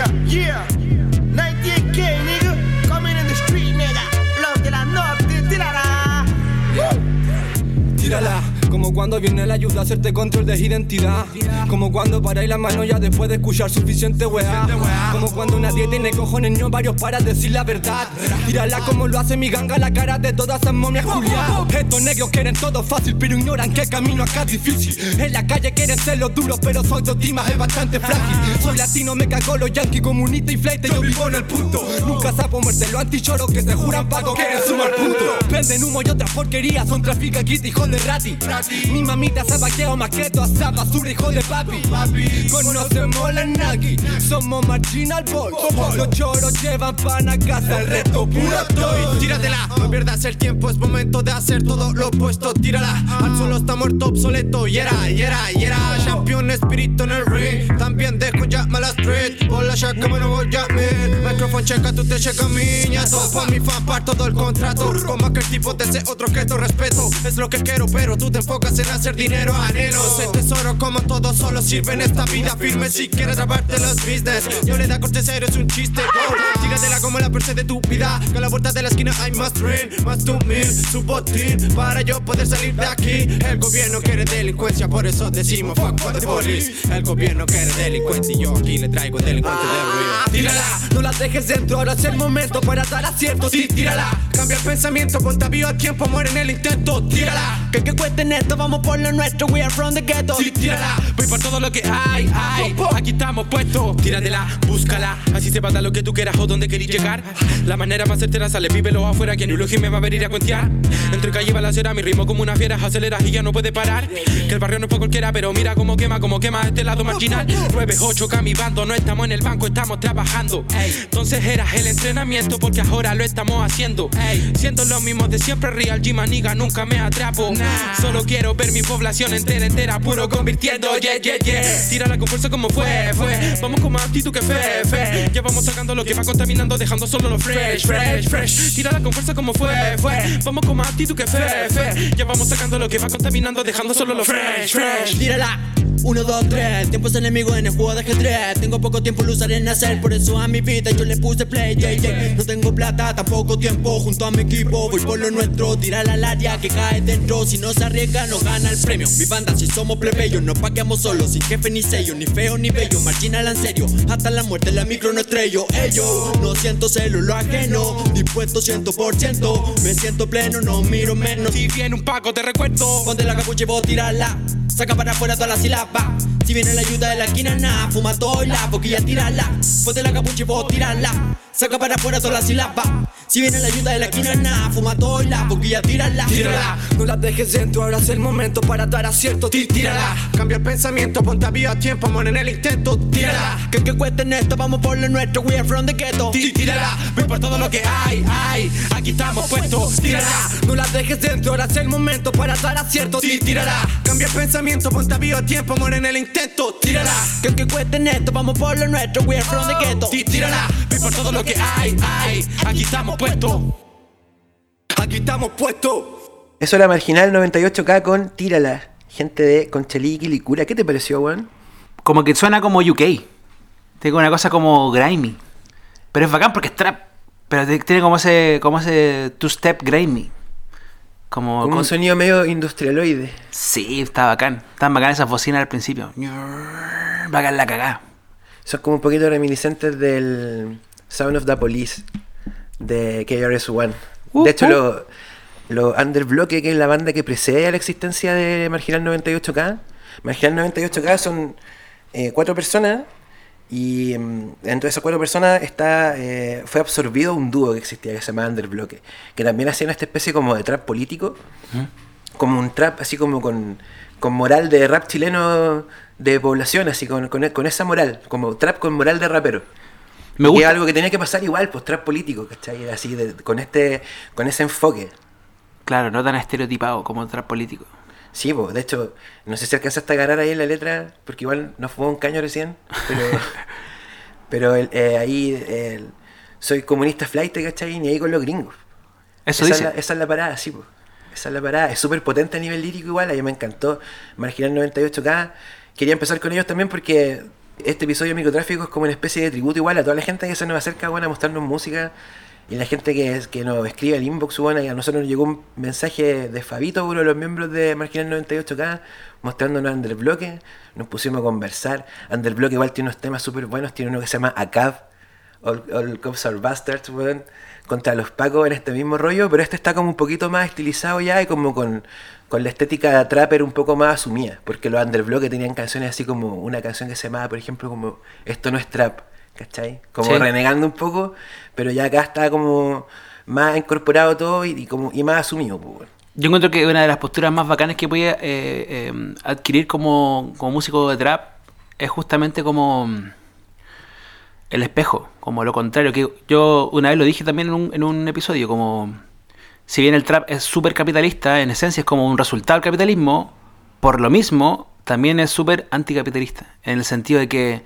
nigga. Yeah. Cuando viene la ayuda a hacerte control de identidad. Como cuando paráis la mano ya después de escuchar suficiente weá. Como cuando nadie tiene cojones ni varios para decir la verdad. Tírala como lo hace mi ganga la cara de todas esas momias culiadas. Estos negros quieren todo fácil, pero ignoran que el camino acá es difícil. En la calle quieren ser los duros, pero su autoestima es bastante frágil. Soy latino, me cago los yankees, comunista y flight, yo vivo en el punto. Nunca sapo muerte los antichoros que se juran pago, quieren sumar punto. Venden humo y otras porquerías, son trafica kit, hijo de rati. Mi mamita sabaqueo maqueto, asa basura, hijo de papi. Conocemos la nagi, somos marginal boys. Los choros llevan pan a casa, el resto puro estoy. Tíratela, no pierdas el tiempo, es momento de hacer todo lo opuesto. Tírala, al suelo está muerto obsoleto. Y era, y era, y era. Champion espíritu en el ring. También dejo ya mala street. Bola ya como no voy a mí. Microphone checa, tú te checa miñato. Pa' mi fan par todo el contrato. Como aquel tipo de ese otro que tu respeto. Es lo que quiero, pero tú te enfocas hacer dinero, anhelo. Ese tesoro como todo solo sirve en esta vida firme. Si quieres robarte los business, yo le da corte cero, es un chiste. Tíratela como la perse de tu vida. Que a la vuelta de la esquina hay más tren, más tu mil, su botín. Para yo poder salir de aquí. El gobierno quiere delincuencia, por eso decimos fuck for the police. El gobierno quiere delincuencia y yo aquí le traigo delincuente de ruido. Tírala, no la dejes dentro, ahora es el momento para dar acierto. Sí, tírala. Cambia el pensamiento, ponte vivo a tiempo, muere en el intento. Tírala. Que que cuesten esto, vamos por lo nuestro, we are from the ghetto. Sí, tírala, voy por todo lo que hay, hay. Aquí estamos puestos, tíratela, búscala. Así se pasa lo que tú quieras o donde querís llegar. La manera más certera sale, vívelo afuera, que ni me va a venir a cuentear. Entre calle y balacera, mi ritmo como una fiera, aceleras y ya no puede parar. Que el barrio no es para cualquiera, pero mira cómo quema, cómo quema este lado marginal. 9-8 mi bando, no estamos en el banco, estamos trabajando. Entonces era el entrenamiento, porque ahora lo estamos haciendo. Siendo los mismos de siempre, real G maniga, nunca me atrapo. Solo quiero ver mi población entera, entera, puro convirtiendo, yeah, yeah, yeah. Tírala con fuerza como fue, fue. Vamos con más actitud que fe, fe. Ya vamos sacando lo que va contaminando, dejando solo lo fresh, fresh, fresh. Tírala con fuerza como fue, fue. Vamos con más actitud que fe, fe. Ya vamos sacando lo que va contaminando, dejando solo lo fresh, fresh. Tírala. 1, 2, 3, tiempos enemigos en el juego de ajedrez. Tengo poco tiempo, lo usaré en hacer. Por eso a mi vida yo le puse play, yeah, yeah. No tengo plata, tampoco tiempo. Junto a mi equipo voy por lo nuestro. Tírala al área que cae dentro. Si no se arriesga no gana el premio. Mi banda si somos plebeyos No paqueamos solos, sin jefe ni sello Ni feo ni bello, marginal en serio Hasta la muerte la micro no estrello. Ellos, no siento celo, lo ajeno. Dispuesto 100% Me siento pleno, no miro menos. Si viene un paco te recuerdo. Ponte la capucha y vos tirarla Saca para afuera toda la Si viene la ayuda de la esquina, nada Fuma todo la boquilla, tirarla Ponte la capucha y vos tirarla Saca para afuera toda la sílaba Si viene la ayuda de la esquina, nada Fuma todo la boquilla, tirarla Tírala, no la dejes dentro Ahora es el momento para dar acierto Tí- Tírala, cambia el pensamiento, ponte a tiempo, muere en el intento. Tírala, Que que cuesten esto, vamos por lo nuestro We are from the ghetto tí- tírala, voy por todo lo que hay, hay. Aquí estamos puestos, tírala. No la dejes dentro, ahora es el momento para dar acierto tírala, cambia el pensamiento, ponte a tiempo, muere en el intento. Tírala, Que que cuesten esto, vamos por lo nuestro We are from the ghetto tí- tírala, voy por todo lo que hay, hay. Aquí estamos puestos. Aquí estamos puestos Eso era Marginal 98K con Tírala. Gente de Conchalí y Licura. ¿Qué te pareció, weón? Como que suena como UK. Tiene una cosa como grimy. Pero es bacán porque es trap. Pero tiene como ese, como ese two-step grimy. Como, Como con- un sonido medio industrialoide. Sí, está bacán. Están bacán esas bocinas al principio. Bacán la cagá. Son como un poquito reminiscentes del Sound of the Police de KRS-One. Uh, de hecho, uh. los lo Underbloque, que es la banda que precede a la existencia de Marginal 98K. Marginal 98K son eh, cuatro personas y mm, dentro de esas cuatro personas está eh, fue absorbido un dúo que existía que se llamaba Underbloque, que también hacían esta especie como de trap político, como un trap así como con, con moral de rap chileno de población, así con, con, con esa moral, como trap con moral de rapero. Me Y es algo que tenía que pasar igual, pues trap político, ¿cachai? Así, de- con este con ese enfoque. Claro, no tan estereotipado como trap político. Sí, pues, de hecho, no sé si alcanzaste a agarrar ahí en la letra, porque igual nos fumó un caño recién, pero, pero el- eh, ahí el- soy comunista flight, ¿cachai? Ni ahí con los gringos. Eso esa, dice. Es la, esa es la parada, sí, pues. Esa es la parada. Es súper potente a nivel lírico igual, a mí me encantó. Marginal 98K. Quería empezar con ellos también porque Este episodio de Microtráfico es como una especie de tributo igual a toda la gente que se nos acerca bueno, a mostrarnos música y la gente que, que nos escribe al inbox, bueno, y a nosotros nos llegó un mensaje de Fabito, uno de los miembros de Marginal 98K, mostrándonos Underbloque. Nos pusimos a conversar. Underbloque igual tiene unos temas súper buenos. Tiene uno que se llama ACAB, All, All Cops Are Bastards, contra los Pacos en este mismo rollo, pero este está como un poquito más estilizado ya y como con, con la estética de trapper un poco más asumida, porque los Underbloque tenían canciones así como una canción que se llamaba, por ejemplo, como Esto no es trap, ¿cachai? Como Sí. renegando un poco, pero ya acá está como más incorporado todo y, y como, y más asumido, pues. Yo encuentro que una de las posturas más bacanas que puede eh, eh, adquirir como, como músico de trap es justamente como mm, el espejo, como lo contrario. que Yo una vez lo dije también en un, en un episodio, como si bien el trap es súper capitalista, en esencia es como un resultado del capitalismo, por lo mismo también es súper anticapitalista, en el sentido de que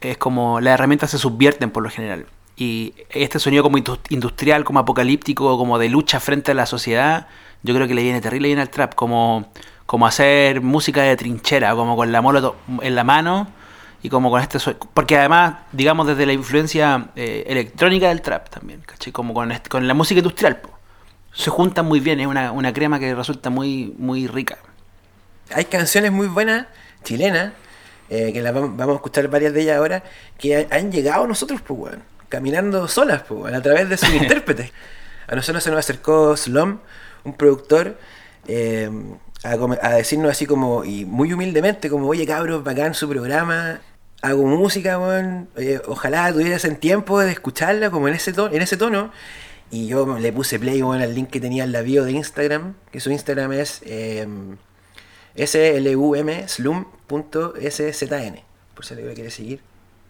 es como las herramientas se subvierten por lo general. Y este sonido como indu- industrial, como apocalíptico, como de lucha frente a la sociedad, yo creo que le viene terrible bien al trap, como, como hacer música de trinchera, como con la molo en la mano y como con este porque además, digamos, desde la influencia eh, electrónica del trap también, ¿cachai? Como con, con la música industrial, po. Se juntan muy bien, es una, una crema que resulta muy, muy rica. hay canciones muy buenas, chilenas, eh, que las vam- vamos a escuchar varias de ellas ahora, que ha- han llegado a nosotros, pues, caminando solas, pues, a través de sus intérpretes. A nosotros se nos acercó Slom, un productor, eh, a, decirnos así como, y muy humildemente, como, oye, cabros, bacán su programa, hago música, weón, eh, ojalá tuvieras el tiempo de escucharla como en ese tono, en ese tono. Y yo le puse play, al link que tenía en la bio de Instagram, que su Instagram es... eh, slum slum.szn, por si alguien quiere seguir.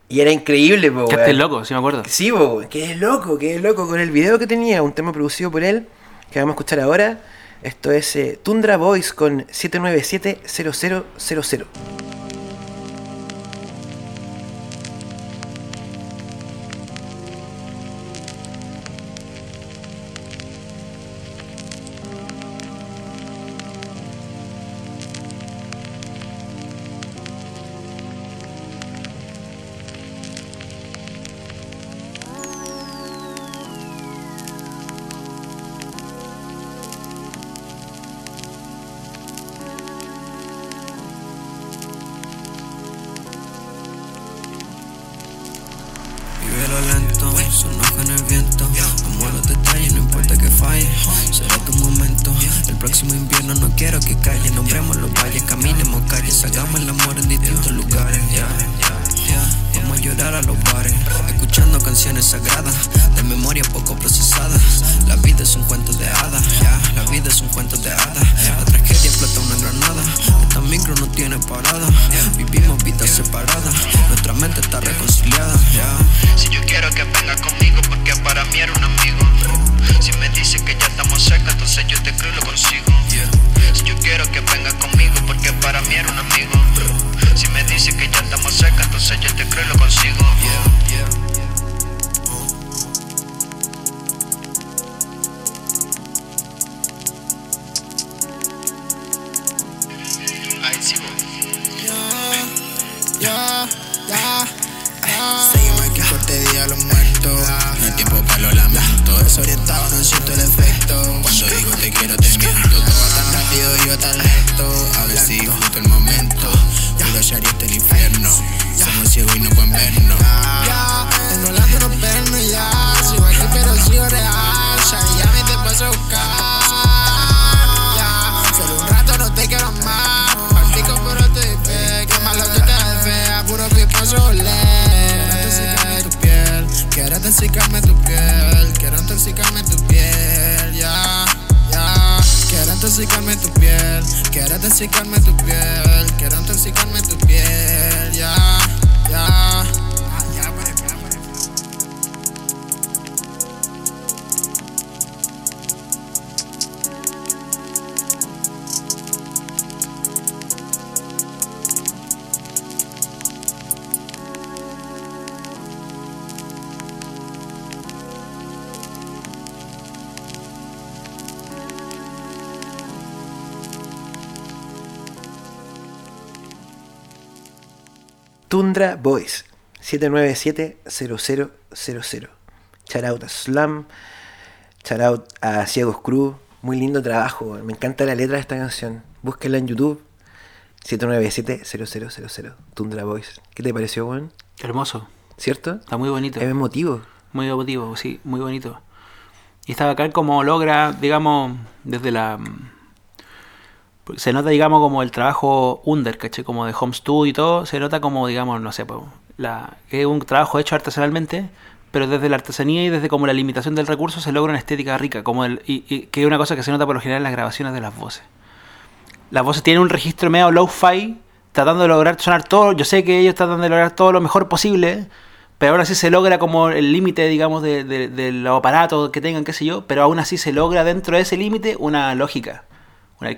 Y era increíble, po, Que estés loco, si me acuerdo. Sí, po, que es loco, que es loco con el video que tenía, un tema producido por él, que vamos a escuchar ahora. Esto es eh, Tundra Voice con 7970000. Tundra Boys 797-0000. Shout out a Slam. Shout out a Ciegos Cruz. Muy lindo trabajo. Me encanta la letra de esta canción. Búsquenla en YouTube. 797-0000. Tundra Boys. ¿Qué te pareció, weón? Hermoso. ¿Cierto? Está muy bonito. Es emotivo. Muy emotivo, sí, muy bonito. Y está bacán como logra, digamos, desde la... Se nota, digamos, como el trabajo under, ¿caché? Como de home studio y todo, se nota como, digamos, no sé, po, la, es un trabajo hecho artesanalmente, pero desde la artesanía y desde como la limitación del recurso se logra una estética rica, como el, y, que es una cosa que se nota por lo general en las grabaciones de las voces. Las voces tienen un registro medio low-fi, tratando de lograr sonar todo, yo sé que ellos tratan de lograr todo lo mejor posible, pero aún así se logra como el límite, digamos, de, de- de los aparatos que tengan, qué sé yo, pero aún así se logra dentro de ese límite una lógica,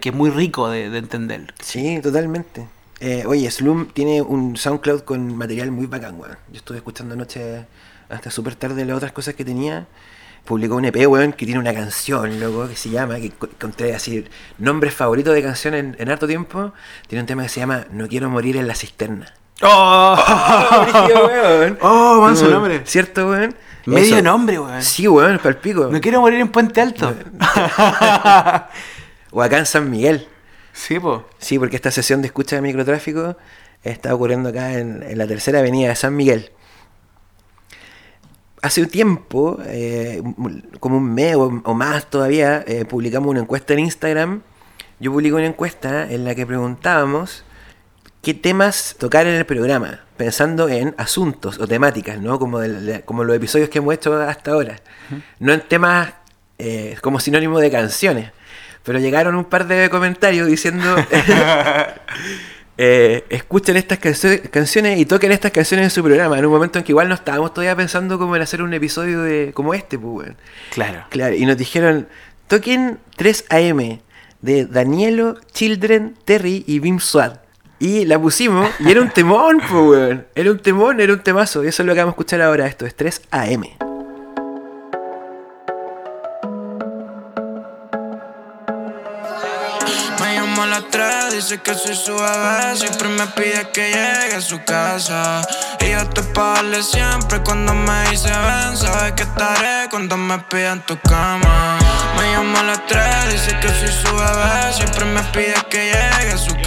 que es muy rico de, de entender. Sí, totalmente. Eh, oye, Slum tiene un SoundCloud con material muy bacán, weón. Yo estuve escuchando anoche hasta súper tarde las otras cosas que tenía. Publicó un EP, weón, que tiene una canción, loco, que se llama, que co- encontré así, nombres favoritos de canción en, en harto tiempo. Tiene un tema que se llama No quiero morir en la cisterna. ¡Oh! brígido, weón. ¡Oh, manso Como- nombre! ¿Cierto, weón? Medio Eso. nombre, weón. Sí, weón, palpico. No quiero morir en Puente Alto. O acá en San Miguel. sí, po. Sí, porque esta sesión de escucha de microtráfico está ocurriendo acá en, en la tercera avenida de San Miguel. Hace un tiempo, eh, como un mes o, o más todavía, eh, publicamos una encuesta en Instagram. Yo publiqué una encuesta en la que preguntábamos qué temas tocar en el programa, pensando en asuntos o temáticas, ¿no? Como, de- como los episodios que hemos hecho hasta ahora. No en temas eh, como sinónimo de canciones. Pero llegaron un par de comentarios diciendo... eh, escuchen estas cancio- canciones y toquen estas canciones en su programa. En un momento en que igual no estábamos todavía pensando como en hacer un episodio de como este, pues. Claro. Claro, y nos dijeron, toquen 3 AM de Danielo, Children, Terry y Bim Swat. Y la pusimos y era un temón, pues, weón. Era un temón, era un temazo. Y eso es lo que vamos a escuchar ahora. Esto es 3 Llama a las 3, dice que soy su bebé. Siempre me pide que llegue a su casa. Y yo te pagarle siempre cuando me dice ven. Sabes que estaré cuando me pidan tu cama. Me llama a las 3, dice que soy su bebé. Siempre me pide que llegue a su casa.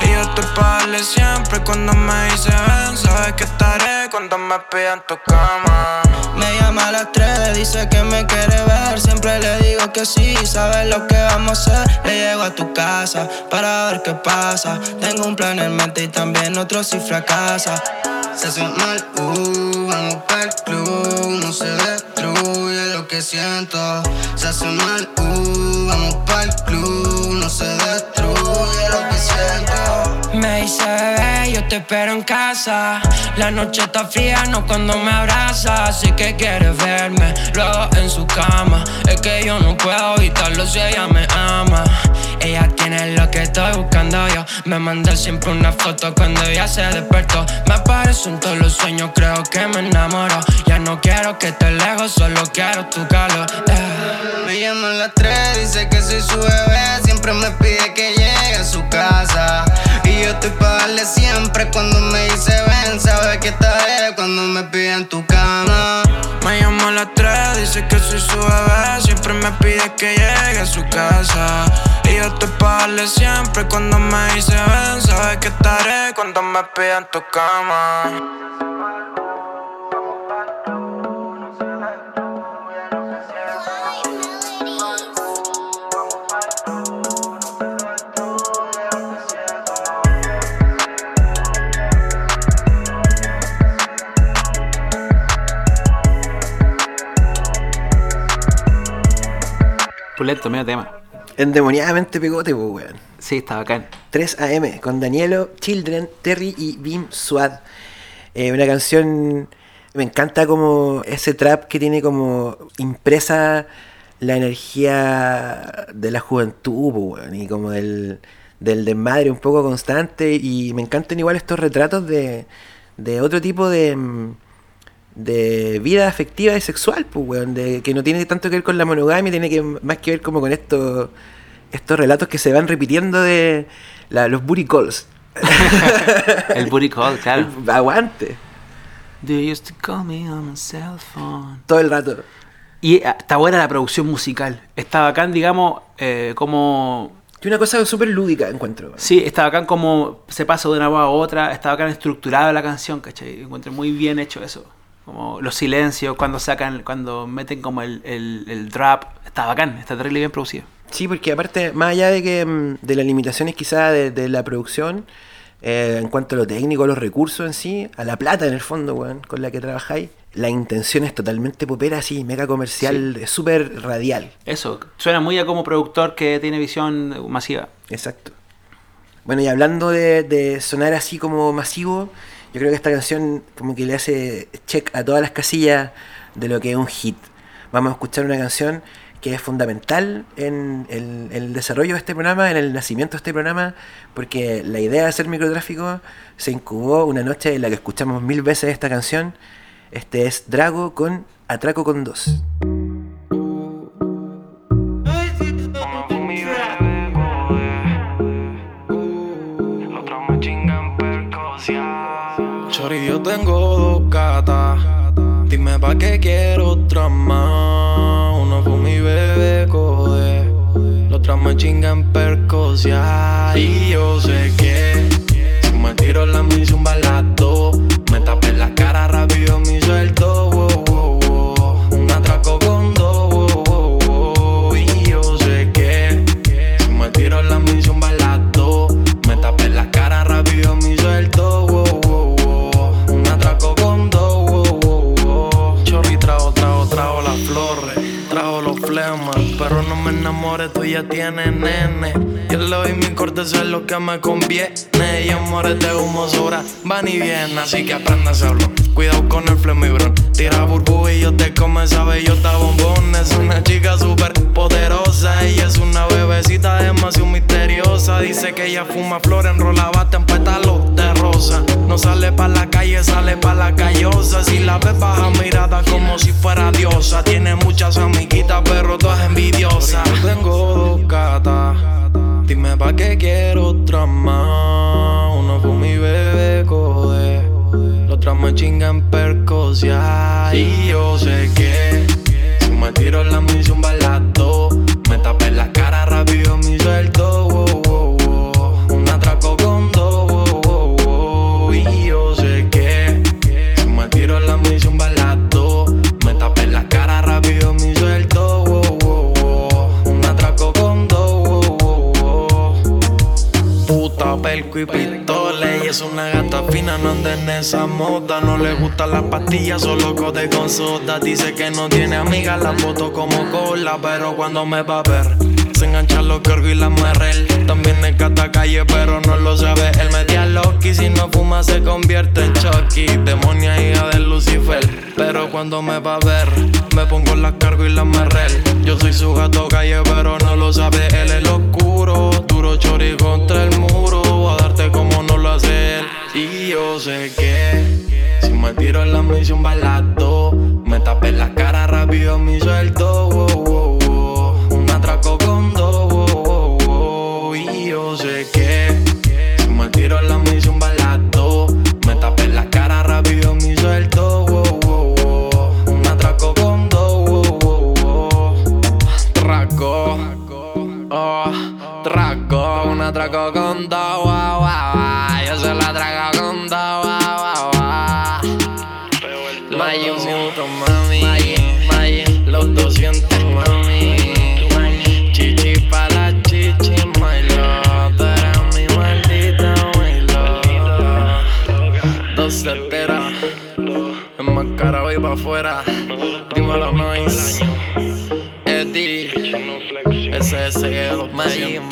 Y yo te pagarle siempre cuando me dice ven. Sabes que estaré cuando me pidan tu cama. Me llama a las 3, dice que me quiere ver. Siempre le digo que sí, sabes lo que vamos a hacer. Le llego a tu casa para ver qué pasa. Tengo un plan en mente y también otro si fracasa. Se hace mal, uh, vamos para el club. No se destruye lo que siento. Se hace mal, uh, vamos para el club. No se destruye lo que siento. Me dice bebé, yo te espero en casa. La noche está fría, no cuando me abraza. Así que quieres verme, luego en su cama. Es que yo no puedo evitarlo si ella me ama. Ella tiene lo que estoy buscando yo. Me manda siempre una foto cuando ella se despertó. Me aparecen todos los sueños, creo que me enamoro. Ya no quiero que estés lejos, solo quiero tu calor. eh. Me llama a las 3, dice que soy su bebé. Siempre me pide que llegue a su casa. Yo estoy pa' darle siempre cuando me dice ven. Sabe que estaré cuando me piden tu cama. Me llama a las 3, dice que soy su bebé. Siempre me pide que llegue a su casa. Y yo te pagarle siempre cuando me dice ven. Sabes que estaré cuando me pidan tu cama. Pulento, medio tema. Endemoniadamente pegote, pues, weón. Sí, está bacán. 3 AM con Danielo, Children, Terry y Bim Swad. Eh, una canción. Me encanta como ese trap que tiene como impresa la energía de la juventud, po, weón, y como del, del desmadre un poco constante. Y me encantan igual estos retratos de, de otro tipo de, mm, de vida afectiva y sexual, pues, weón, de, que no tiene tanto que ver con la monogamia, tiene que más que ver como con estos estos relatos que se van repitiendo de la- los booty calls. el booty call, claro. Aguante. They used to call me on my cell phone. Todo el rato. Y eh, está buena la producción musical. Está bacán, digamos, eh, como... Y una cosa súper lúdica encuentro. Sí, está bacán como se pasa de una voz a otra. Está bacán estructurada la canción, ¿cachai? Encuentro muy bien hecho eso. Como los silencios, cuando sacan, cuando meten como el, el, el drop. Está bacán, está terrible bien producido. Sí, porque aparte, más allá de que mm, de las limitaciones quizá de, de la producción, eh, en cuanto a lo técnico, a los recursos en sí, a la plata en el fondo, weón, con la que trabajáis, la intención es totalmente popera, así, mega comercial, es súper radial. Eso, suena muy a como productor que tiene visión masiva. Exacto. Bueno, y hablando de, de sonar así como masivo, yo creo que esta canción como que le hace check a todas las casillas de lo que es un hit. Vamos a escuchar una canción que es fundamental en el, desarrollo de este programa, en el nacimiento de este programa, porque la idea de hacer microtráfico se incubó una noche en la que escuchamos mil veces esta canción. Este es Drago con Atraco con dos. Tengo dos gatas. Dime pa' qué quiero otra más. Una fue mi bebé code. La otra me chinga en percocia. Y yo sé que si me tiro la misión balato, ya tienes nene. Yo le doy mi corte, eso es lo que me conviene. Y amores de humo sobra, van y vienen, así que aprenda a hacerlo. Cuidado con el flema y bron. Tira burbuja y yo te come esa bellota bombón. Es una chica súper poderosa. Ella es una bebecita demasiado misteriosa. Dice que ella fuma flor, enrola bate en de rosa. No sale pa' la calle, sale pa' la callosa. Si la ves baja mirada como si fuera diosa. Tiene muchas amiguitas, pero todas envidiosas. Yo tengo dos gatas. Dime pa' qué quiero otra más. La otra me chinga en percocia. Y yo sé que si me tiro la misión balato, me tapé la cara rápido mi suelto. wow, wow, wow. Un atraco con dos. Y yo sé que si me tiro la misión balato, me tapé la cara rápido mi wow. Un atraco con dos. Puta, pelco y pistola Ella es una gata fina, no anda en esa moda. No le gusta la pastilla, solo code con soda. Dice que no tiene amigas, la foto como cola. Pero cuando me va a ver Se enganchan los cargos y la merrel También es gata calle, pero no lo sabe. Él me tía Loki, si no fuma se convierte en Chucky. Demonia hija de Lucifer. Pero cuando me va a ver Me pongo la cargo y la merrel Yo soy su gato calle, pero no lo sabe. Él es lo oscuro, duro chori contra el muro Y yo sé que Si me tiro en la misión balato Me tapé la cara rápido mi suelto Mayin.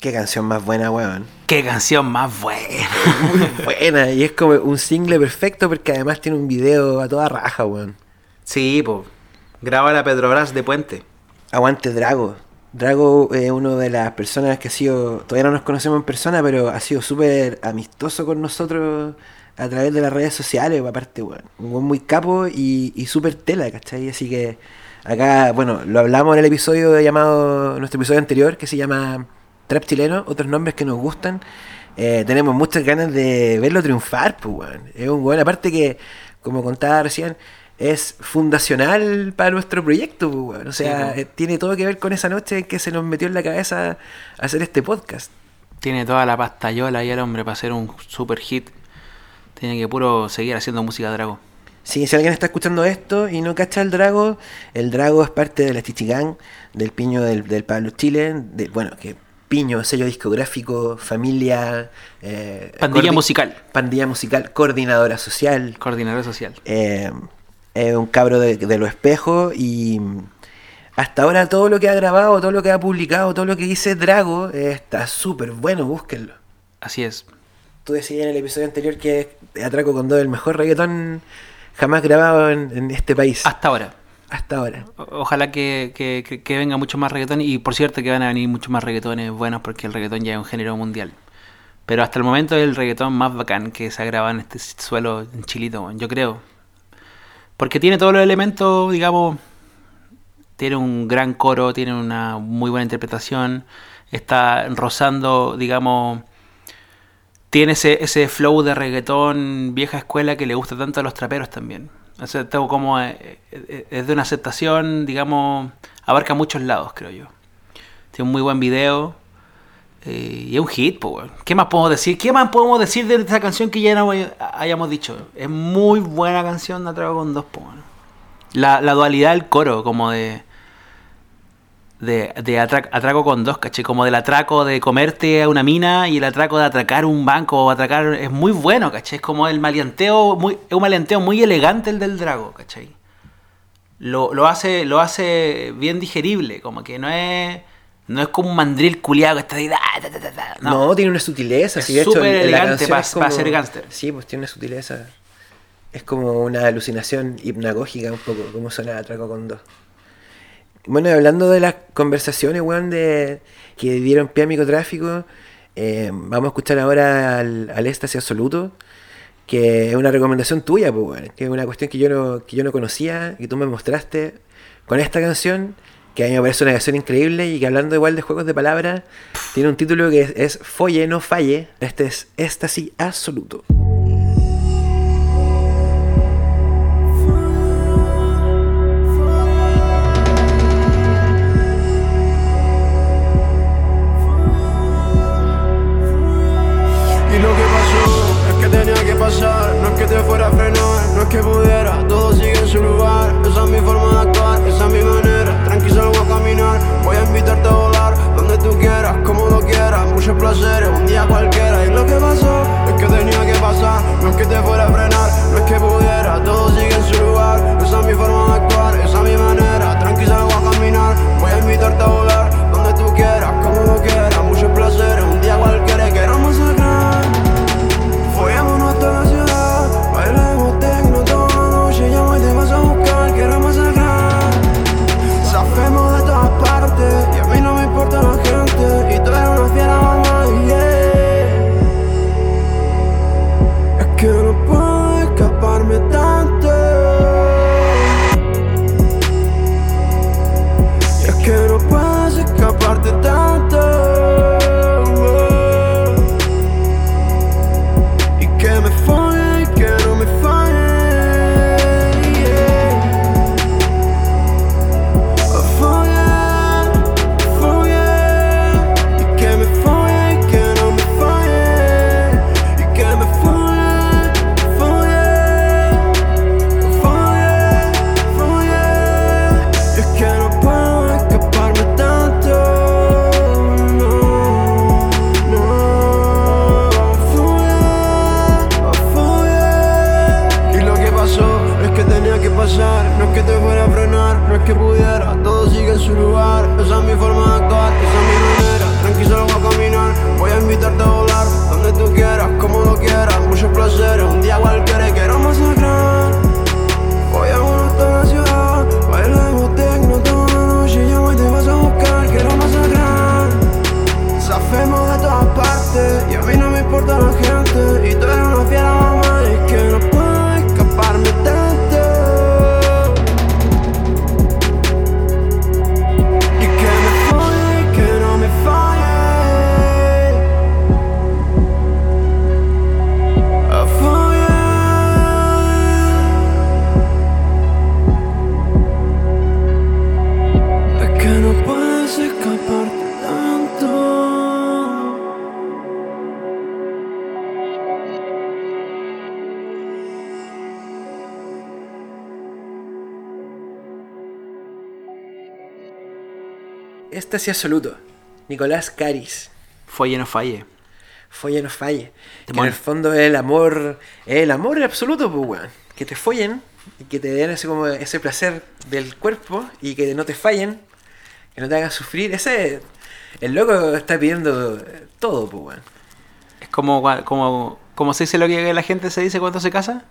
Qué canción más buena, weón. Qué canción más buena. Muy buena. Y es como un single perfecto porque además tiene un video a toda raja, weón. Sí, pues. Graba la Petrobras de Puente. Aguante Drago. Drago es una de las personas que ha sido, todavía no nos conocemos en persona, pero ha sido súper amistoso con nosotros a través de las redes sociales, aparte, weón. Un weón muy capo y, y súper tela, ¿cachai? Así que Acá, bueno, lo hablamos en el episodio llamado, nuestro episodio anterior, que se llama Trap Chileno, otros nombres que nos gustan. Eh, tenemos muchas ganas de verlo triunfar, pues, weón. Es un weón, aparte que, como contaba recién, es fundacional para nuestro proyecto, pues, weón. O sea, Sí, eh, tiene todo que ver con esa noche que se nos metió en la cabeza hacer este podcast. Tiene toda la pastayola ahí el hombre para hacer un super hit. Tiene que puro seguir haciendo música Drago. Sí, si alguien está escuchando esto y no cacha el Drago, el Drago es parte de la Chichigán, del Piño del, del Pablo Chile, de, bueno, que Piño, sello discográfico, familia... eh, Pandilla musical. Pandilla musical, coordinadora social. Coordinador social. eh, es un cabro de, de los espejos y hasta ahora todo lo que ha grabado, todo lo que ha publicado, todo lo que dice Drago eh, está súper bueno, búsquenlo. Así es. Tú decías en el episodio anterior que Atraco con Dos el mejor reggaetón jamás grabado en, en este país. Hasta ahora. Hasta ahora. O- Ojalá que, que- que- venga mucho más reggaetón. Y por cierto que van a venir muchos más reggaetones buenos porque el reggaetón ya es un género mundial. Pero hasta el momento es el reggaetón más bacán que se ha grabado en este suelo en Chilito, yo creo. Porque tiene todos los elementos, digamos, tiene un gran coro, tiene una muy buena interpretación, está rozando, digamos, tiene ese, ese flow de reggaetón vieja escuela que le gusta tanto a los traperos también. O sea, tengo como eh, eh, es de una aceptación, digamos, abarca muchos lados, creo yo. Tiene un muy buen video. eh, y es un hit, pues. ¿Qué más podemos decir? ¿Qué más podemos decir de esta canción que ya no hayamos dicho? Es muy buena canción de Atraco con dos, pues. La, la dualidad del coro, como de. De, de atrac- atraco con dos, caché. Como del atraco de comerte a una mina y el atraco de atracar un banco o atracar. Es muy bueno, caché. Es como el maleanteo. Muy, es un maleanteo muy elegante el del Drago, caché. Lo, lo hace, lo hace bien digerible, como que no es. No es como un mandril culiado que está ahí. da, da, da, da, da. No, No, tiene una sutileza. Es súper elegante canción pa- es pa ser gángster. Sí, pues tiene una sutileza. Es como una alucinación hipnagógica un poco, como suena Atraco con dos. Bueno, hablando de las conversaciones, weón, de, que dieron pie a microtráfico, eh, vamos a escuchar ahora al, al éxtasis absoluto, que es una recomendación tuya, pues, weón, que es una cuestión que yo no, que yo no conocía, que tú me mostraste con esta canción, que a mí me parece una canción increíble y que hablando igual de juegos de palabras, tiene un título que es, es Folle, no falle, este es éxtasis absoluto. No es que te fuera a frenar, no es que pudiera, todo sigue en su lugar. Esa es mi forma de actuar, esa es mi manera. Tranquilo voy a caminar, voy a invitarte a volar Éxtasis absoluto. Nicolás Caris. Folle no falle. Folle no falle. Que en el fondo es el amor. Es el amor absoluto, pues, weón. Que te follen y que te den ese, como ese placer del cuerpo y que no te fallen. Que no te hagan sufrir. Ese. El loco está pidiendo todo, pues, weón. Es como, como, como se dice lo que la gente se dice cuando se casa.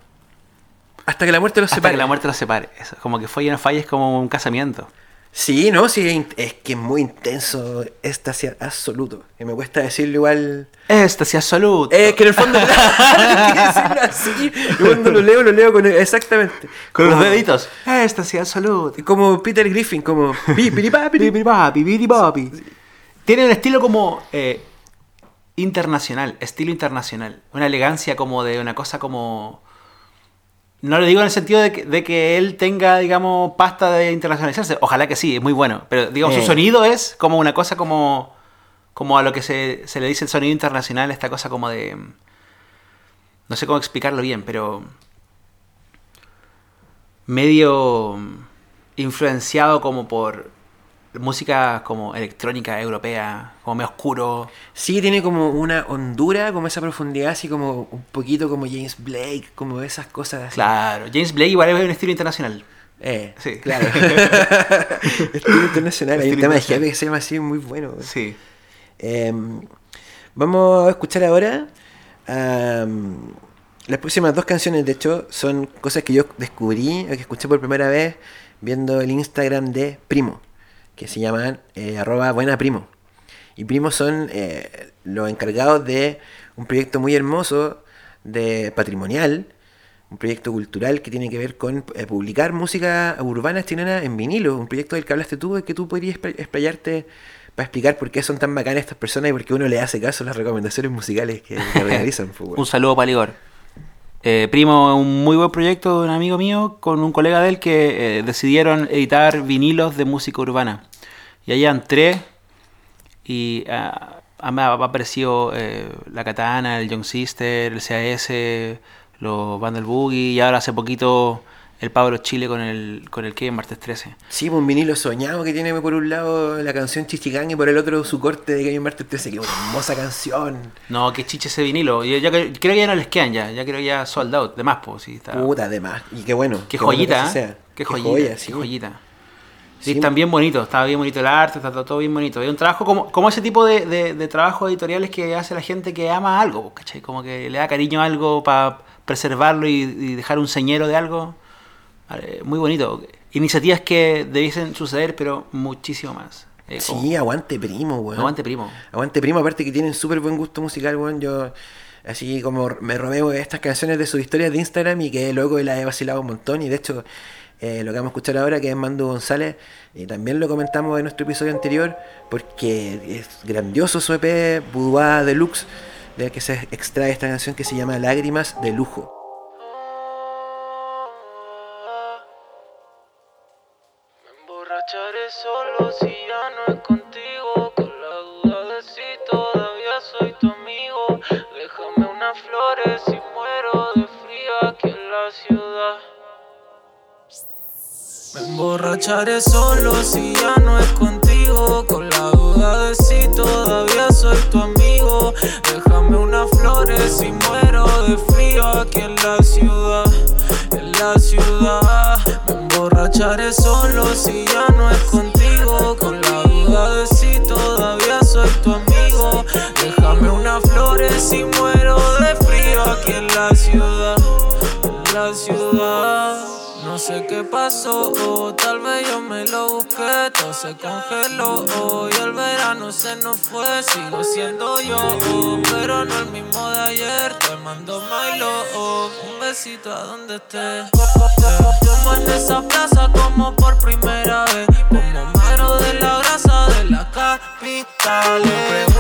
Hasta que la muerte los Hasta separe. que la muerte los separe. Eso, como que folle no falle es como un casamiento. Sí, no, sí, es, que es muy intenso, éxtasis absoluto. Que me cuesta decirlo igual. Éxtasis absoluto. Es que en el fondo. así. Yo cuando lo leo, lo leo con. Exactamente. Con los deditos. Éxtasis absoluto. Como Peter Griffin, como. pi, piri, pa, piri. Pipiripapi, pipiripapi. Tiene un estilo como eh, internacional, estilo internacional. Una elegancia como de una cosa como... No lo digo en el sentido de que, de que él tenga, digamos, pasta de internacionalizarse. Ojalá que sí, es muy bueno. Pero, digamos, Eh. su sonido es como una cosa como... Como a lo que se, se le dice el sonido internacional, esta cosa como de... No sé cómo explicarlo bien, pero... Medio influenciado como por música como electrónica europea, como medio oscuro. Sí, tiene como una hondura, como esa profundidad, así como un poquito como James Blake, como esas cosas así. Claro, James Blake igual es un estilo internacional. Eh, Sí. claro. Estilo internacional. Hay un tema de jefe que se llama así, muy bueno. Sí. Em, vamos a escuchar ahora las próximas dos canciones. De hecho, son cosas que yo descubrí, que escuché por primera vez viendo el Instagram de Primo, que se llaman eh, arroba buena primo. Y Primo son eh, los encargados de un proyecto muy hermoso de patrimonial, un proyecto cultural que tiene que ver con eh, publicar música urbana chilena en vinilo, un proyecto del que hablaste tú y que tú podrías expl- explayarte para explicar por qué son tan bacanas estas personas y por qué uno le hace caso a las recomendaciones musicales que, que realizan. pues. Un saludo para Ligor. Eh, primo, un muy buen proyecto de un amigo mío con un colega de él que eh, decidieron editar vinilos de música urbana. Y allá entré y ah, me ha aparecido eh, La Katana, el Young Sister, el CAS, los Bundle Boogie y ahora hace poquito el Pablo Chile con el, con el que martes 13. Sí, pues, un vinilo soñado que tiene por un lado la canción Chichigán y por el otro su corte de Kevin Martes 13, que una hermosa canción. No, que chiche ese vinilo. Yo, ya que- creo que ya no les quedan ya. Ya creo que ya sold out. De más, pues. Sí, está. Puta, además. Y qué bueno. Qué joyita, ¿eh? Qué joyita, joya, qué sí. joyita. Sí, Sí. están bien bonitos, está bien bonito el arte, está todo bien bonito. Es un trabajo como, como ese tipo de, de, de trabajos editoriales que hace la gente que ama algo, ¿cachai? Como que le da cariño a algo para preservarlo y, y dejar un señero de algo. Muy bonito. Iniciativas que debiesen suceder, pero muchísimo más. Eh, Sí, aguante primo, weón. Aguante, primo. Aguante primo, aparte que tienen súper buen gusto musical, weón. Yo así como me romeo estas canciones de sus historias de Instagram y que y las he vacilado un montón. Y de hecho, eh, lo que vamos a escuchar ahora, que es Mando González, y también lo comentamos en nuestro episodio anterior, porque es grandioso su EP Boudoir Deluxe, del que se extrae esta canción que se llama Lágrimas de Lujo. Solo si ya no es contigo. Con la duda de si todavía soy tu amigo. Déjame unas flores si muero de frío aquí en la ciudad. Me emborracharé solo si ya no es contigo. Con la duda si todavía soy tu amigo. Déjame unas flores si muero de frío aquí en la ciudad. En la ciudad. Me emborracharé solo si ya no es contigo. Con la duda de si todavía soy tu amigo. Déjame unas flores si muero de frío aquí en la ciudad. En la ciudad. No sé qué pasó, oh, tal vez yo me lo busqué, todo se congeló y el verano se nos fue, sigo siendo yo, oh, pero no el mismo de ayer, te mando my love, un besito a donde estés. Como en esa plaza como por primera sale.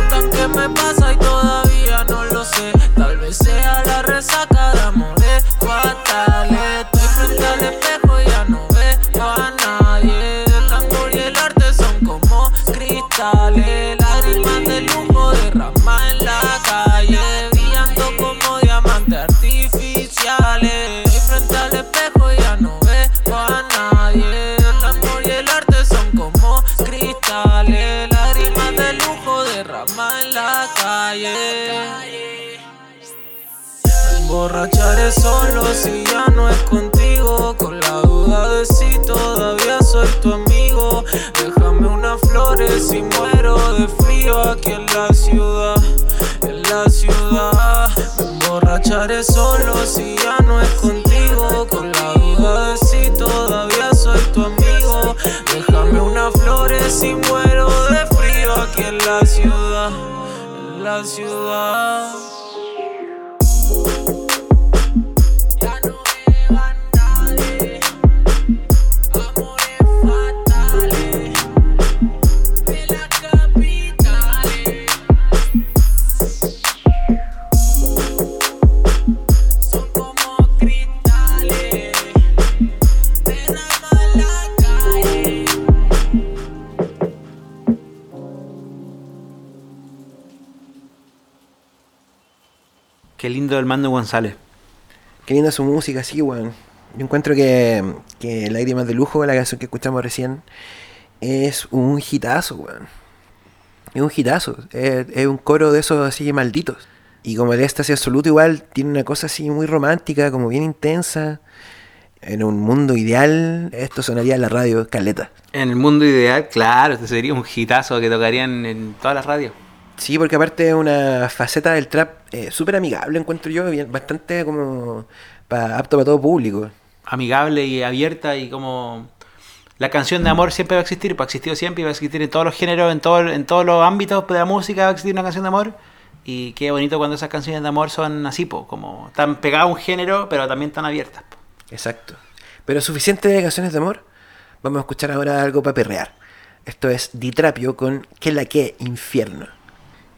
Qué lindo el Mando González. Qué linda su música, sí, weón. Yo encuentro que, que Lágrimas de Lujo, la canción que escuchamos recién, es un hitazo, weón. Es un hitazo. Es, es un coro de esos así malditos. Y como el éxtasis absoluto, igual tiene una cosa así muy romántica, como bien intensa. En un mundo ideal, esto sonaría en la radio caleta. En el mundo ideal, claro, este sería un hitazo que tocarían en todas las radios. Sí, porque aparte es una faceta del trap eh, súper amigable, encuentro yo, bien- bastante como pa- apto para todo público. Amigable y abierta y como... La canción de amor siempre va a existir, pues ha existido siempre y va a existir en todos los géneros, en, todo, en todos los ámbitos de la música va a existir una canción de amor. Y qué bonito cuando esas canciones de amor son así, po, como tan pegadas a un género, pero también tan abiertas. po. Exacto. Pero suficiente de canciones de amor. Vamos a escuchar ahora algo para perrear. Esto es Ditrapio con Que la que infierno.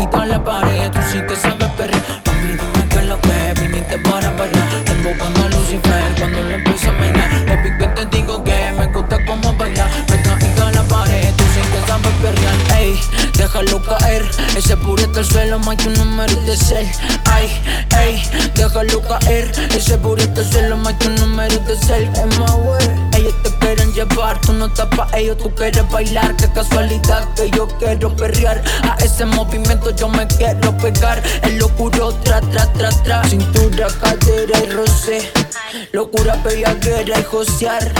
Pegadita a la pared, tú sí que sabes déjalo caer. Ese purito al suelo, más que un número de ser. Ay, ey, déjalo caer. Ese purito al suelo, más que un número de ser. Wey. Ellos te quieren llevar, tú no estás pa' ellos, tú quieres bailar. Qué casualidad que yo quiero perrear. A ese movimiento yo me quiero pegar. El locuro, tra, tra, tra, tra. Cintura, cadera y roce. Locura, bellaquera y josear.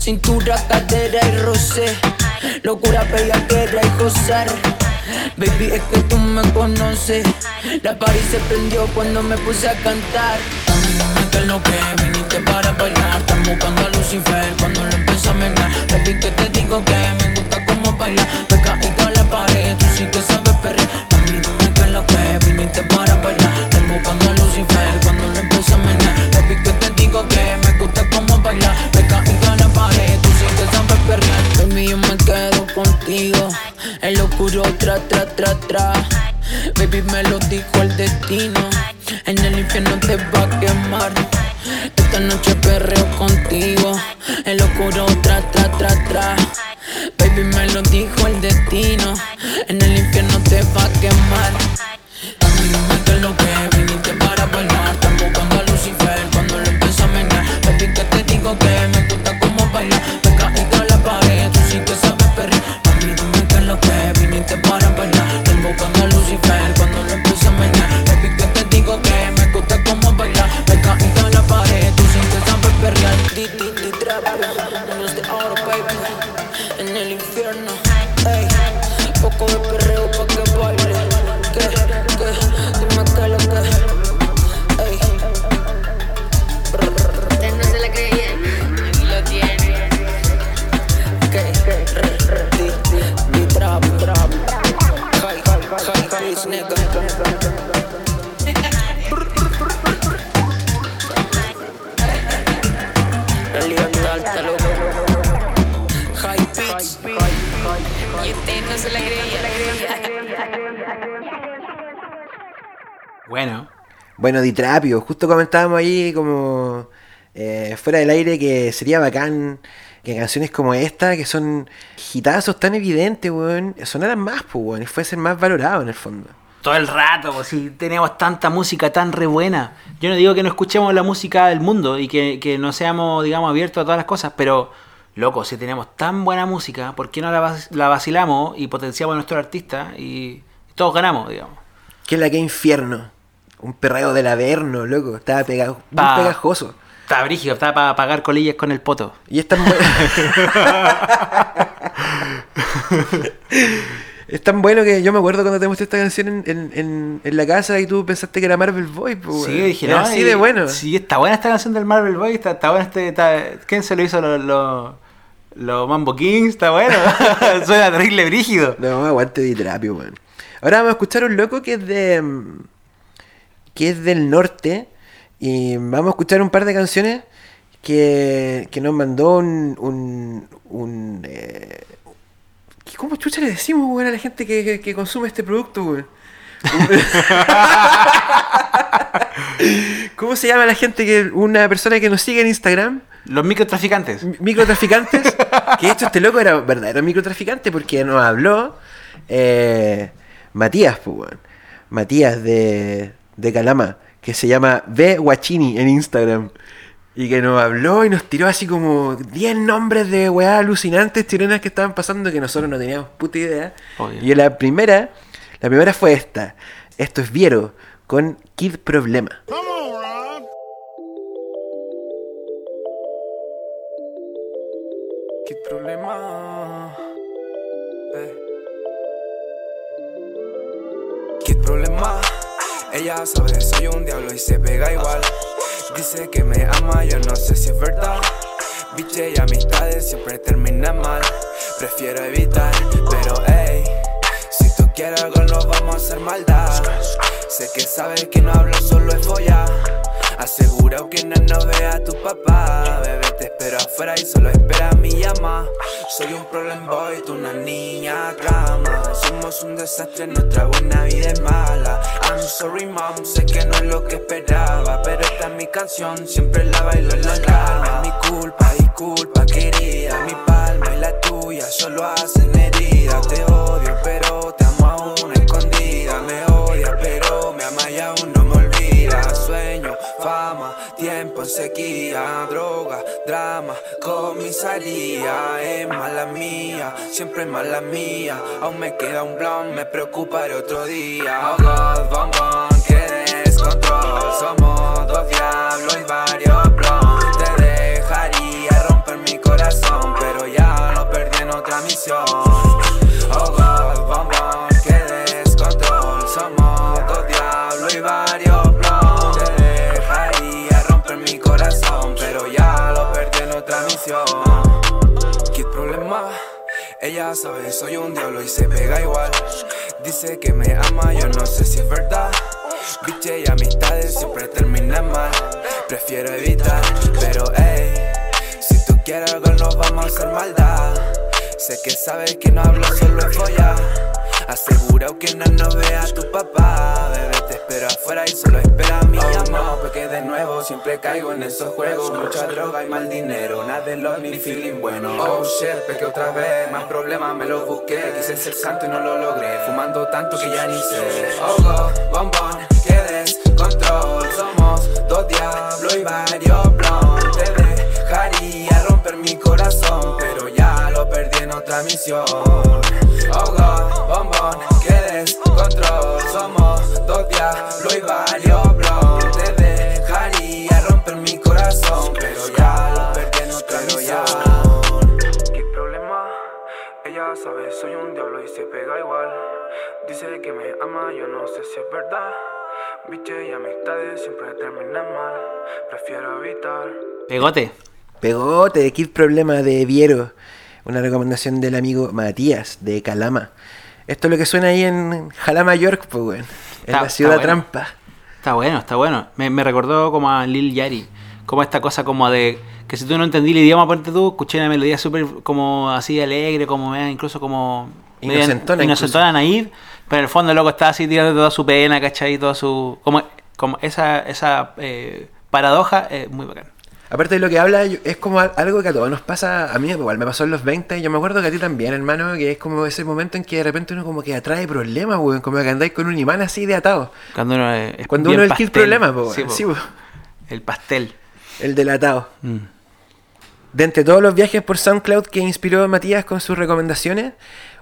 Cintura, cadera y roce. Locura, bellaquera y gozar. Baby, es que tú me conoces. La party se prendió cuando me puse a cantar. Es lo que viniste para bailar. Están buscando a Lucifer cuando lo empiezo a menear. Baby, Ditrapio, justo comentábamos ahí como eh, fuera del aire que sería bacán que canciones como esta, que son hitazos tan evidentes, weón, sonaran más, pues, weón, y fuesen más valorados en el fondo. Todo el rato, pues si tenemos tanta música tan re buena. Yo no digo que no escuchemos la música del mundo y que, que no seamos, digamos, abiertos a todas las cosas, pero, loco, si tenemos tan buena música, ¿por qué no la, la vacilamos y potenciamos a nuestros artistas y todos ganamos, digamos? ¿Qué es la que infierno? Un perreo del Averno, loco, estaba pegado, muy Pa- pegajoso. Está brígido, está para pagar colillas con el poto. Y es tan bueno. es tan bueno que yo me acuerdo cuando te mostré esta canción en, en- en- en la casa y tú pensaste que era Marvel Boy, pues, Sí, dije, no, así y- de bueno. Sí, está buena esta canción del Marvel Boy, está, está buena este. está- ¿Quién se lo hizo? Los lo, lo Mambo Kings, está bueno. Suena terrible brígido. No, aguante de terapia, weón. Ahora vamos a escuchar un loco que es de. Que es del norte. Y vamos a escuchar un par de canciones que, que nos mandó un. un, un, eh, ¿Cómo chucha le decimos, weón, a la gente que, que- que consume este producto, weón? ¿Cómo se llama la gente que. una persona que nos sigue en Instagram? Los microtraficantes. Microtraficantes. que de hecho este loco era verdadero microtraficante porque nos habló eh, Matías, pues, weón. Matías de, de Calama, que se llama B Guachini en Instagram. Y que nos habló y nos tiró así como 10 nombres de weá alucinantes chilenas que estaban pasando que nosotros no teníamos puta idea. Obvio. Y la primera, la primera fue esta. Esto es Viero con Kid Problema. ¿Qué problema? Ella sabe, soy un diablo y se pega igual. Dice que me ama, yo no sé si es verdad. Biche y amistades siempre terminan mal. Prefiero evitar, pero hey, si tú quieres algo, no vamos a hacer maldad. Sé que sabes que no hablo, solo es follar. Asegurado que no nos vea tu papá. Bebé, te espero afuera y solo espera mi llama. Soy un problem boy, tú una niña drama. Somos un desastre, nuestra buena vida es mala. I'm sorry, mom, sé que no es lo que esperaba. Pero esta es mi canción, siempre la bailo en la alarma. Mi culpa, disculpa, querida. Mi palma y la tuya solo hacen herida. Te odio, pero te amo aún escondida. Me odia, pero me ama y aún no me olvida. Sueño, fama, tiempo en sequía, droga, drama, comisaría. Es mala mía, siempre es mala mía. Aún me queda un blon, me preocuparé otro día. Oh God, bombón, que descontrol. Somos dos diablos Ella sabe, soy un diablo y se pega igual. Dice que me ama, yo no sé si es verdad. Biche y amistades siempre terminan mal. Prefiero evitar, pero hey, si tú quieres algo, no vamos a hacer maldad. Sé que sabes que no hablo, solo es follar. Asegurado que no nos vea tu papá. Bebé, te espero afuera y solo espera mi oh, no, porque de nuevo siempre caigo en esos juegos. Mucha droga y mal dinero, nada de love ni feeling bueno. Oh shit, pequé otra vez, más problemas me los busqué. Quise ser santo y no lo logré, fumando tanto que ya ni sé. Oh God, bombón, que descontrol. Somos dos diablos y varios blon. Te dejaría romper mi corazón, pero ya lo perdí en otra misión. Oh God, bombón, que descontrol. Somos dos diablos y varios blon. Te dejaría romper mi corazón, pero ya lo perdí en otra misión. ¿Qué problema? Ella sabe, soy un diablo y se pega igual. Dice que me ama, yo no sé si es verdad. Biche y amistades siempre terminan mal. Prefiero evitar. Pegote. Pegote Kid Problema de Viero. Una recomendación del amigo Matías de Calama. Esto es lo que suena ahí en Jalama, York, pues, weón. En la ciudad está bueno. trampa. Está bueno, está bueno. Me, me recordó como a Lil Yari. Como esta cosa como de... Que si tú no entendí el idioma, ponte tú, escuché una melodía súper como así alegre, como incluso como... Inocentona, Inocentona, naive. Pero en el fondo el loco está así tirando toda su pena, ¿cachai? Toda su... Como, como esa, esa eh, paradoja es muy bacán. Aparte de lo que habla, es como al- algo que a todos nos pasa, a mí igual me pasó en los 20, yo me acuerdo que a ti también, hermano, que es como ese momento en que de repente uno como que atrae problemas, weón, como que andáis con un imán así de atado. Cuando uno es, Cuando uno es el pastel. problema, po, Sí, weón. po. Sí, po. El pastel. el del atado. Mm. De entre todos los viajes por SoundCloud que inspiró a Matías con sus recomendaciones,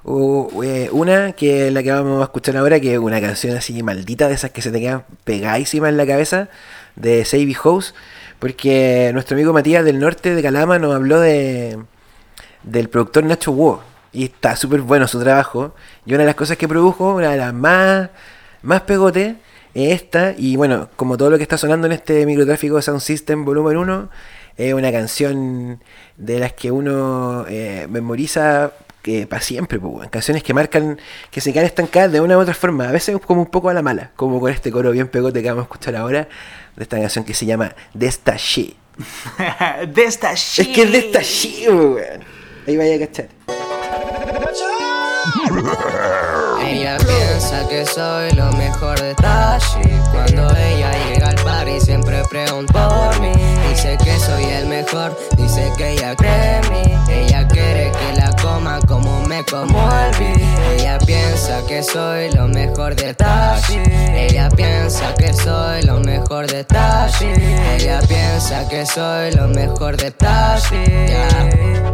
una que es la que vamos a escuchar ahora, que es una canción así maldita, de esas que se te quedan pegadísimas en la cabeza, de Savvy House, porque nuestro amigo Matías del norte de Calama nos habló de del productor Nacho Wu, y está súper bueno su trabajo, y una de las cosas que produjo, una de las más, más pegote, es esta, y bueno, como todo lo que está sonando en este microtráfico Sound System volumen 1, es una canción de las que uno eh, memoriza para siempre, pues, canciones que marcan, que se quedan estancadas de una u otra forma, a veces como un poco a la mala, como con este coro bien pegote que vamos a escuchar ahora, de esta canción que se llama De esta shit. de esta Es que es de esta shit, weón. Ahí vaya a cachar. Ella piensa que soy lo mejor de Tashi Cuando ella llega al party siempre pregunta por mí Dice que soy el mejor, dice que ella cree en mí Ella que soy lo mejor de Tashi Ella piensa que soy lo mejor de Tashi Ella piensa que soy lo mejor de Tashi Ya,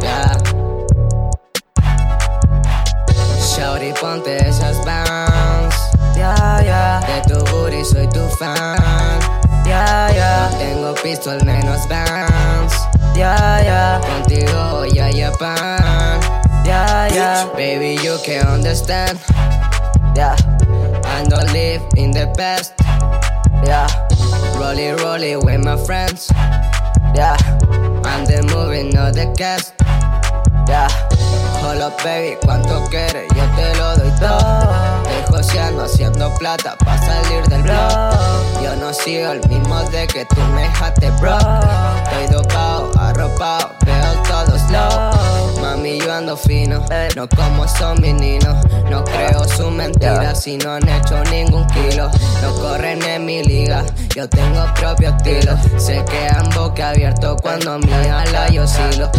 ya Shorty, ponte esas bands. Ya, ya. De tu booty soy tu fan. Ya, ya. No tengo pistol menos bands. Ya, ya. Contigo voy a Japan. Ya. Baby, you can understand. Yeah. I don't live in the past. Yeah. Rolly, rolly with my friends. Yeah. I'm the movie, not the cast. Yeah. Hola baby, ¿cuánto quieres? Yo te lo doy todo. Estoy joseando, haciendo plata pa' salir del blog. Yo no sigo el mismo de que tú me dejaste, bro. Estoy dopado, arropado, veo todos low. Mami, yo ando fino, no como son mis niños. No creo sus mentiras si no han hecho ningún kilo. No corren en mi liga, yo tengo propio estilo. Se quedan boca abierto cuando mi ala yo oscilo.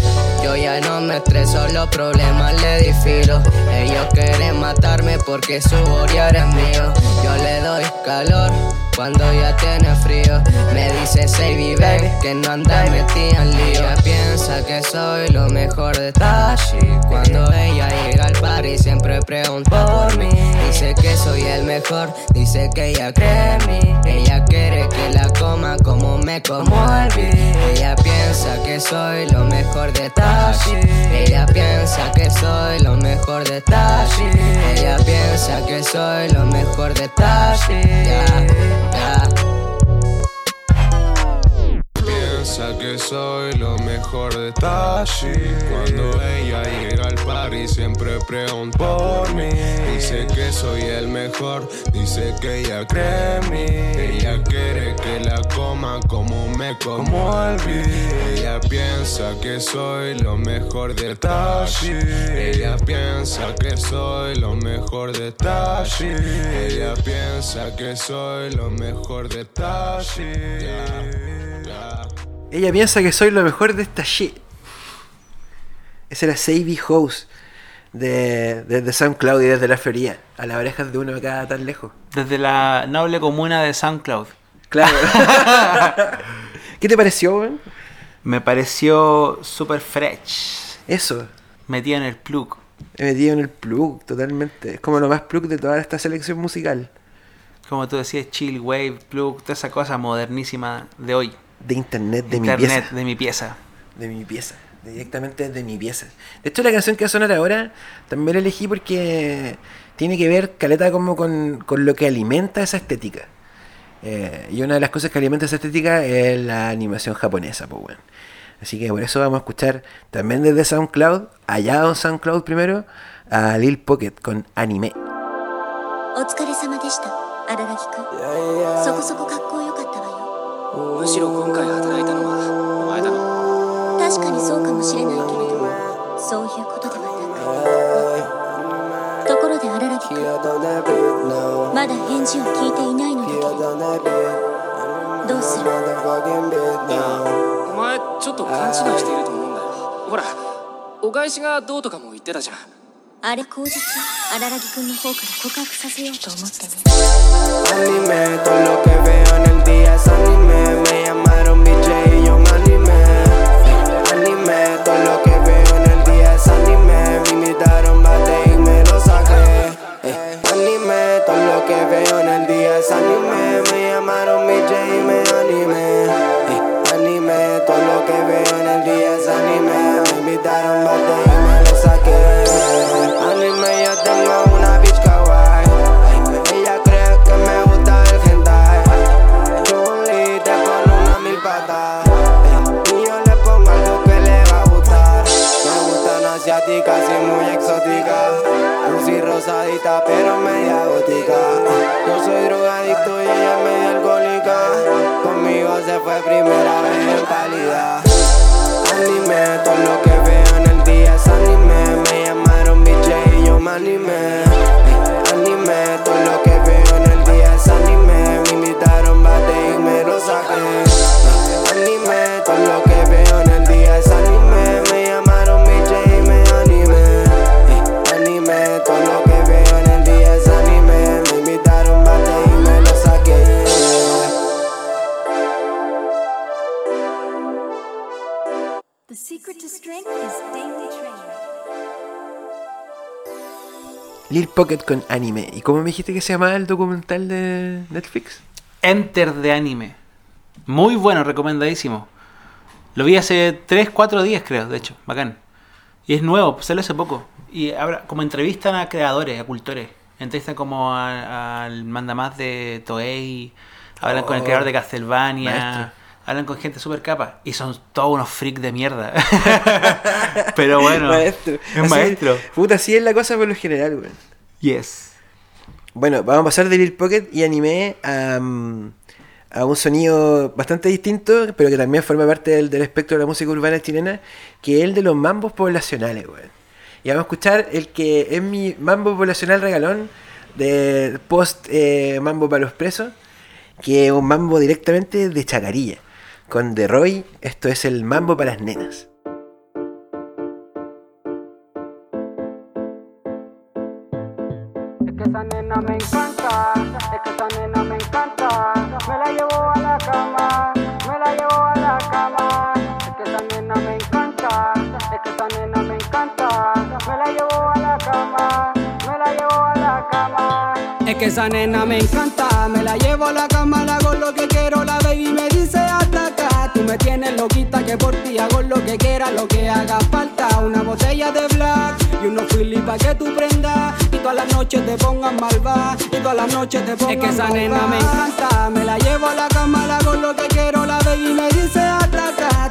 Yo ya no me estreso, los problemas le di filo. Ellos quieren matarme porque su borear es mío. Yo le doy calor cuando ya tiene frío. Me dice Savvy baby que no anda metida en lío. Ella piensa que soy lo mejor de Tashi. Cuando ella llega al party siempre pregunta por mí. Dice que soy el mejor, dice que ella cree en mí. Ella quiere que la coma como me como el beat. Ella piensa que soy lo mejor de Tashi. Ella piensa que soy lo mejor de Tashi. Ella piensa que soy lo mejor de Tashi. Piensa que soy lo mejor de Tashi. Cuando party siempre pregunta por mí. Dice que soy el mejor, dice que ella cree en mí. Ella quiere que la coma como me como Ella piensa que soy lo mejor de Tashi. Ella piensa que soy lo mejor de Tashi. Ella piensa que soy lo mejor de Tashi. Ella piensa que soy lo mejor de esta shit. Esa era Savvy House de, desde SoundCloud y desde la Florida. A las orejas de uno acá tan lejos. Desde la noble comuna de SoundCloud. Claro. ¿Qué te pareció, weón? Me pareció super fresh. Eso. Metía en el plug. He metido en el plug, totalmente. Es como lo más plug de toda esta selección musical. Como tú decías, chill, wave, plug, toda esa cosa modernísima de hoy. De internet, de Internet, mi pieza. de mi pieza. De mi pieza. Directamente de mi pieza. De hecho, la canción que va a sonar ahora también la elegí porque tiene que ver, caleta, como con, con lo que alimenta esa estética. Eh, y una de las cosas que alimenta esa estética es la animación japonesa, pues bueno. Así que por eso vamos a escuchar también desde SoundCloud, allá en SoundCloud primero, a Lil Pocket con anime. 確かにそうかもしれないけれどそういうことではなくところで荒垣くまだ返事を聞いていないのだけれどどうする？お前ちょっと勘違いしていると思うんだよ。ほらお返しがどうとかも言ってたじゃん。あれ口実荒木くんの方から告白させようと思ってね Pocket con anime. ¿Y cómo me dijiste que se llamaba el documental de Netflix? Enter de anime. Muy bueno, recomendadísimo. Lo vi hace 3, 4 días, creo, de hecho. Bacán. Y es nuevo, pues salió hace poco. Y ahora, como entrevistan a creadores, a cultores. Entrevistan como al mandamás de Toei. Hablan con el Oh, creador de Castlevania. maestro. Hablan con gente súper capa. Y son todos unos freaks de mierda. Pero bueno. maestro. Es Así- maestro. Puta, así es la cosa por lo general, weón. Yes. Bueno, vamos a pasar de Lil Pocket y anime a, mm, a un sonido bastante distinto, pero que también forma parte del, espectro de la música urbana chilena, que es el de los mambos poblacionales, weón. Y vamos a escuchar el que es mi mambo poblacional regalón de post eh, mambo para los presos, que es un mambo directamente de Chacarilla. Con The Roy, esto es el mambo para las nenas. Me encanta, es que esa nena me encanta. Me la llevo a la cama, me la llevo a la cama. Es que esa nena me encanta, es que esa nena me encanta. Me la llevo a la cama, me la llevo a la cama. Es que esa nena me encanta, me la llevo a la cama, le hago lo que quiero, la baby me dice hasta acá. Tú me tienes loquita que por ti hago lo que quiera, lo que haga falta. Una botella de black y unos Philly pa' que tú prendas. Y todas las noches te pongas malva, y todas las noches te pongas Es que esa nena me encanta, me la llevo a la cama, le hago lo que quiero, la baby me dice.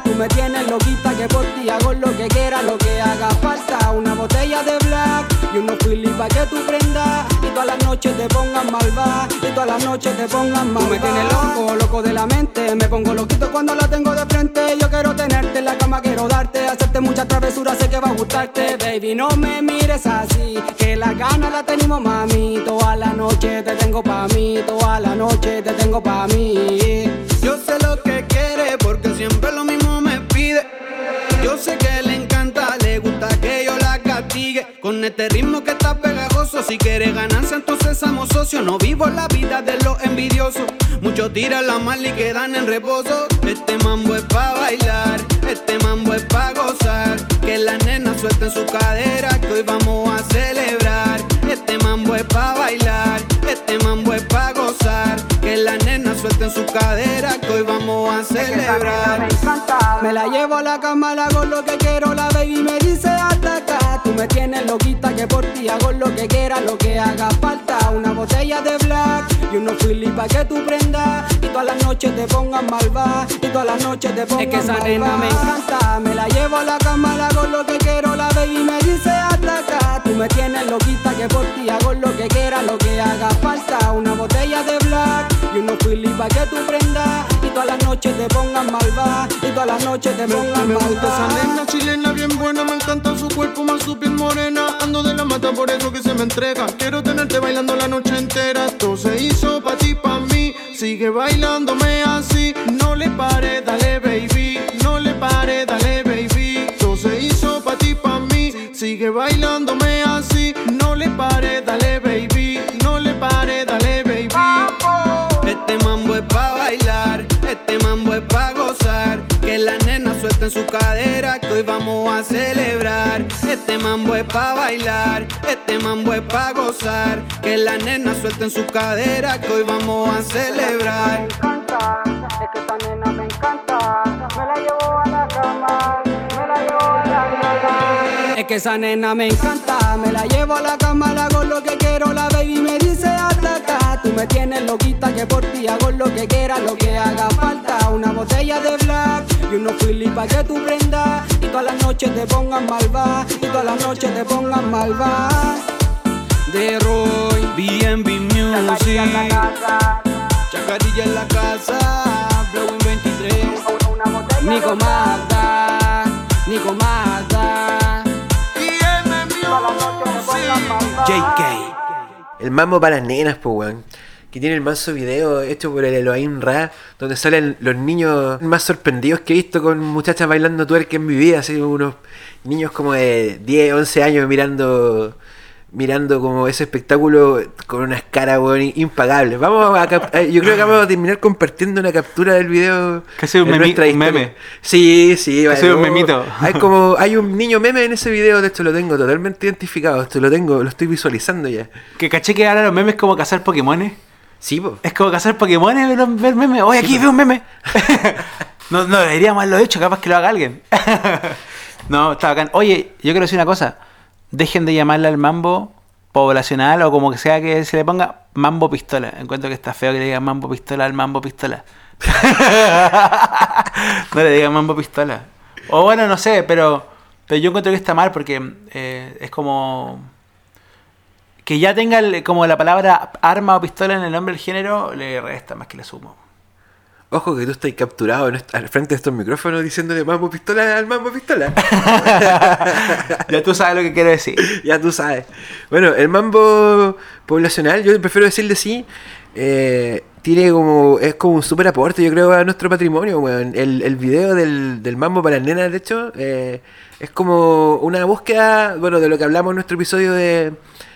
Tú me tienes loquita que por ti hago lo que quiera, lo que haga falta. Una botella de black y unos Philly pa' que tú prendas. Y todas las noches te pongas malva, y todas las noches te pongas malva. Tú me tienes loco, loco de la mente. Me pongo loquito cuando la tengo de frente. Yo quiero tenerte en la cama, quiero darte, hacerte muchas travesuras, sé que va a gustarte. Baby, no me mires así, que la gana la tenemos, mami. Toda la noche te tengo pa' mí, toda la noche te tengo pa' mí. Yo sé lo que quiere porque siempre lo mismo Yo sé que le encanta, le gusta que yo la castigue. Con este ritmo que está pegajoso, si quiere ganancia, entonces somos socios. No vivo la vida de los envidiosos. Muchos tiran la mal y quedan en reposo. Este mambo es pa' bailar, este mambo es pa' gozar. Que las nenas suelten su cadera, que hoy vamos a celebrar. Este mambo es pa' bailar, este mambo es su cadera, que hoy vamos a celebrar. Me la llevo a la cama, le hago lo que quiero, la baby me dice hasta acá. Tú me tienes loquita que por ti hago lo que quiera, lo que haga falta. Una botella de black y unos Philly pa' que tú prendas. Y todas las noches te pongas malva, y todas las noches te pongas Es que esa nena me encanta, me la llevo a la cama, le hago lo que quiero, la baby me dice hasta acá. Tú me tienes loquita que por ti hago lo que quiera, lo que haga falta. Una botella de black y unos Philly pa' que tú prendas. Y todas las noches te pongan malva, y todas las noches te pongan Me gusta esa malva. nena chilena bien buena, me encanta su cuerpo más su piel morena. Ando de la mata por eso que se me entrega. Quiero tenerte bailando la noche entera. Esto se hizo pa' ti, pa' mí. Sigue bailándome así. No le pare, dale baby. No le pare, dale baby. Esto se hizo pa' ti, pa' mí. Sigue bailándome así. No le pare, dale baby. Su cadera, que hoy vamos a celebrar. Este mambo es pa' bailar, este mambo es pa' gozar. Que la nena suelten su cadera, que hoy vamos a celebrar. Es que esta nena me encanta, me la llevo a la cama, me la llevo a la cama. Es que esa nena me encanta, me la llevo a la cama, le hago lo que quiero, la baby me dice hasta acá. Tú me tienes loquita que por ti hago lo que quiera, lo que haga falta. Una botella de black y unos Philly pa' que tú prendas. Y todas las noches te pongan malva, y todas las noches te pongan malva. De Roy, BNB Music. Chacarilla en la casa, Blowing 23. Nico Magda, Nico Magda. JK. El mambo para las nenas, pues, weón. Que tiene el manso video hecho por el Elohim Ra, donde salen los niños más sorprendidos que he visto con muchachas bailando twerk en mi vida. Así unos niños como de 10, 11 años mirando mirando como ese espectáculo con unas caras, weón, impagables. Vamos a eh, yo creo que vamos a terminar compartiendo una captura del video. Sea un memi- un meme. Sí, sí, Que sea un no, memito. Hay como, hay un niño meme en ese video, de hecho lo tengo totalmente identificado. Esto lo tengo, lo estoy visualizando ya. Que caché que ahora los memes es como cazar Pokémones. Sí, po. Es como cazar Pokémones, ver, ver memes. Oye, aquí veo un meme. no, no deberíamos haberlo hecho, capaz que lo haga alguien. no, está bacán. Oye, yo quiero decir una cosa. Dejen de llamarle al mambo poblacional o como que sea que se le ponga mambo pistola. Encuentro que está feo que le digan mambo pistola al mambo pistola. no le digan mambo pistola. O bueno, no sé, pero, pero yo encuentro que está mal porque eh, es como que ya tenga el- como la palabra arma o pistola en el nombre del género le resta más que le sumo. Ojo que tú estás capturado en al frente de estos micrófonos diciéndole mambo pistola al mambo pistola. ya tú sabes lo que quiero decir. ya tú sabes. Bueno, el mambo poblacional, yo prefiero decirle sí. eh, tiene como. Es como un super aporte, yo creo, a nuestro patrimonio, weón. El, el video del, del mambo para las nenas, de hecho, eh, es como una búsqueda, bueno, de lo que hablamos en nuestro episodio de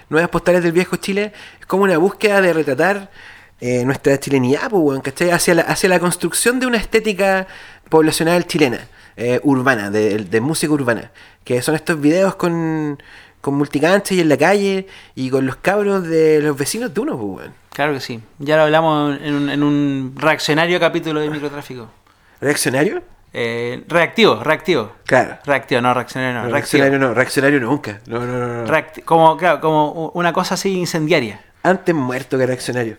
Nuevas Postales del Viejo Chile. Es como una búsqueda de retratar eh, nuestra chilenidad, pues, ¿cachai? Hacia la, hacia la construcción de una estética poblacional chilena, eh, urbana, de, de música urbana. Que son estos videos con, con multicanchas y en la calle y con los cabros de los vecinos de uno, pues. Claro que sí. Ya lo hablamos en un, en un reaccionario capítulo de microtráfico. ¿Reaccionario? Eh, reactivo, reactivo. Claro. Reactivo, no, reaccionario no. Reaccionario no, reaccionario nunca. No, no, no, no. Reacti- como, claro, como una cosa así incendiaria. Antes muerto que reaccionario.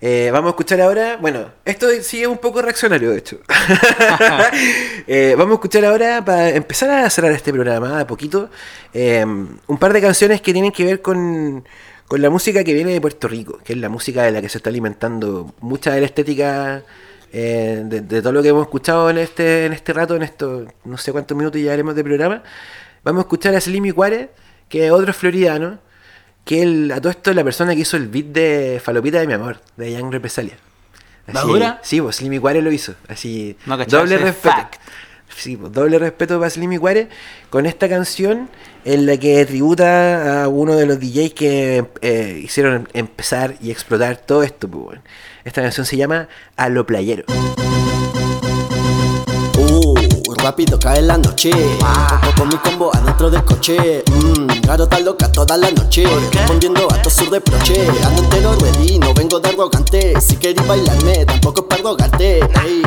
Eh, vamos a escuchar ahora, bueno, esto sí es un poco reaccionario de hecho. Eh, vamos a escuchar ahora, para empezar a cerrar este programa a poquito, eh, un par de canciones que tienen que ver con, con la música que viene de Puerto Rico, que es la música de la que se está alimentando mucha de la estética eh, de, de todo lo que hemos escuchado en este, en este rato, en estos no sé cuántos minutos ya haremos de programa. Vamos a escuchar a Slim Cuare, que es otro floridano, que el, a todo esto es la persona que hizo el beat de Falopita de mi amor, de Young Represalia. ¿La dura? Sí, pues Slim Cuare lo hizo. Así, No doble respeto. fact. Sí, pues, doble respeto para Slim Cuare con esta canción en la que tributa a uno de los DJs que eh, hicieron empezar y explotar todo esto. Pues, bueno. Esta canción se llama A lo Playero. Uh, rápido cae la noche. Con, con mi combo adentro del coche. Mmm, claro, loca toda la noche. Respondiendo a tu sur de proche. Ando entero ready, no vengo de arrogante. Si queréis bailarme, tampoco es para rogarte. Ey,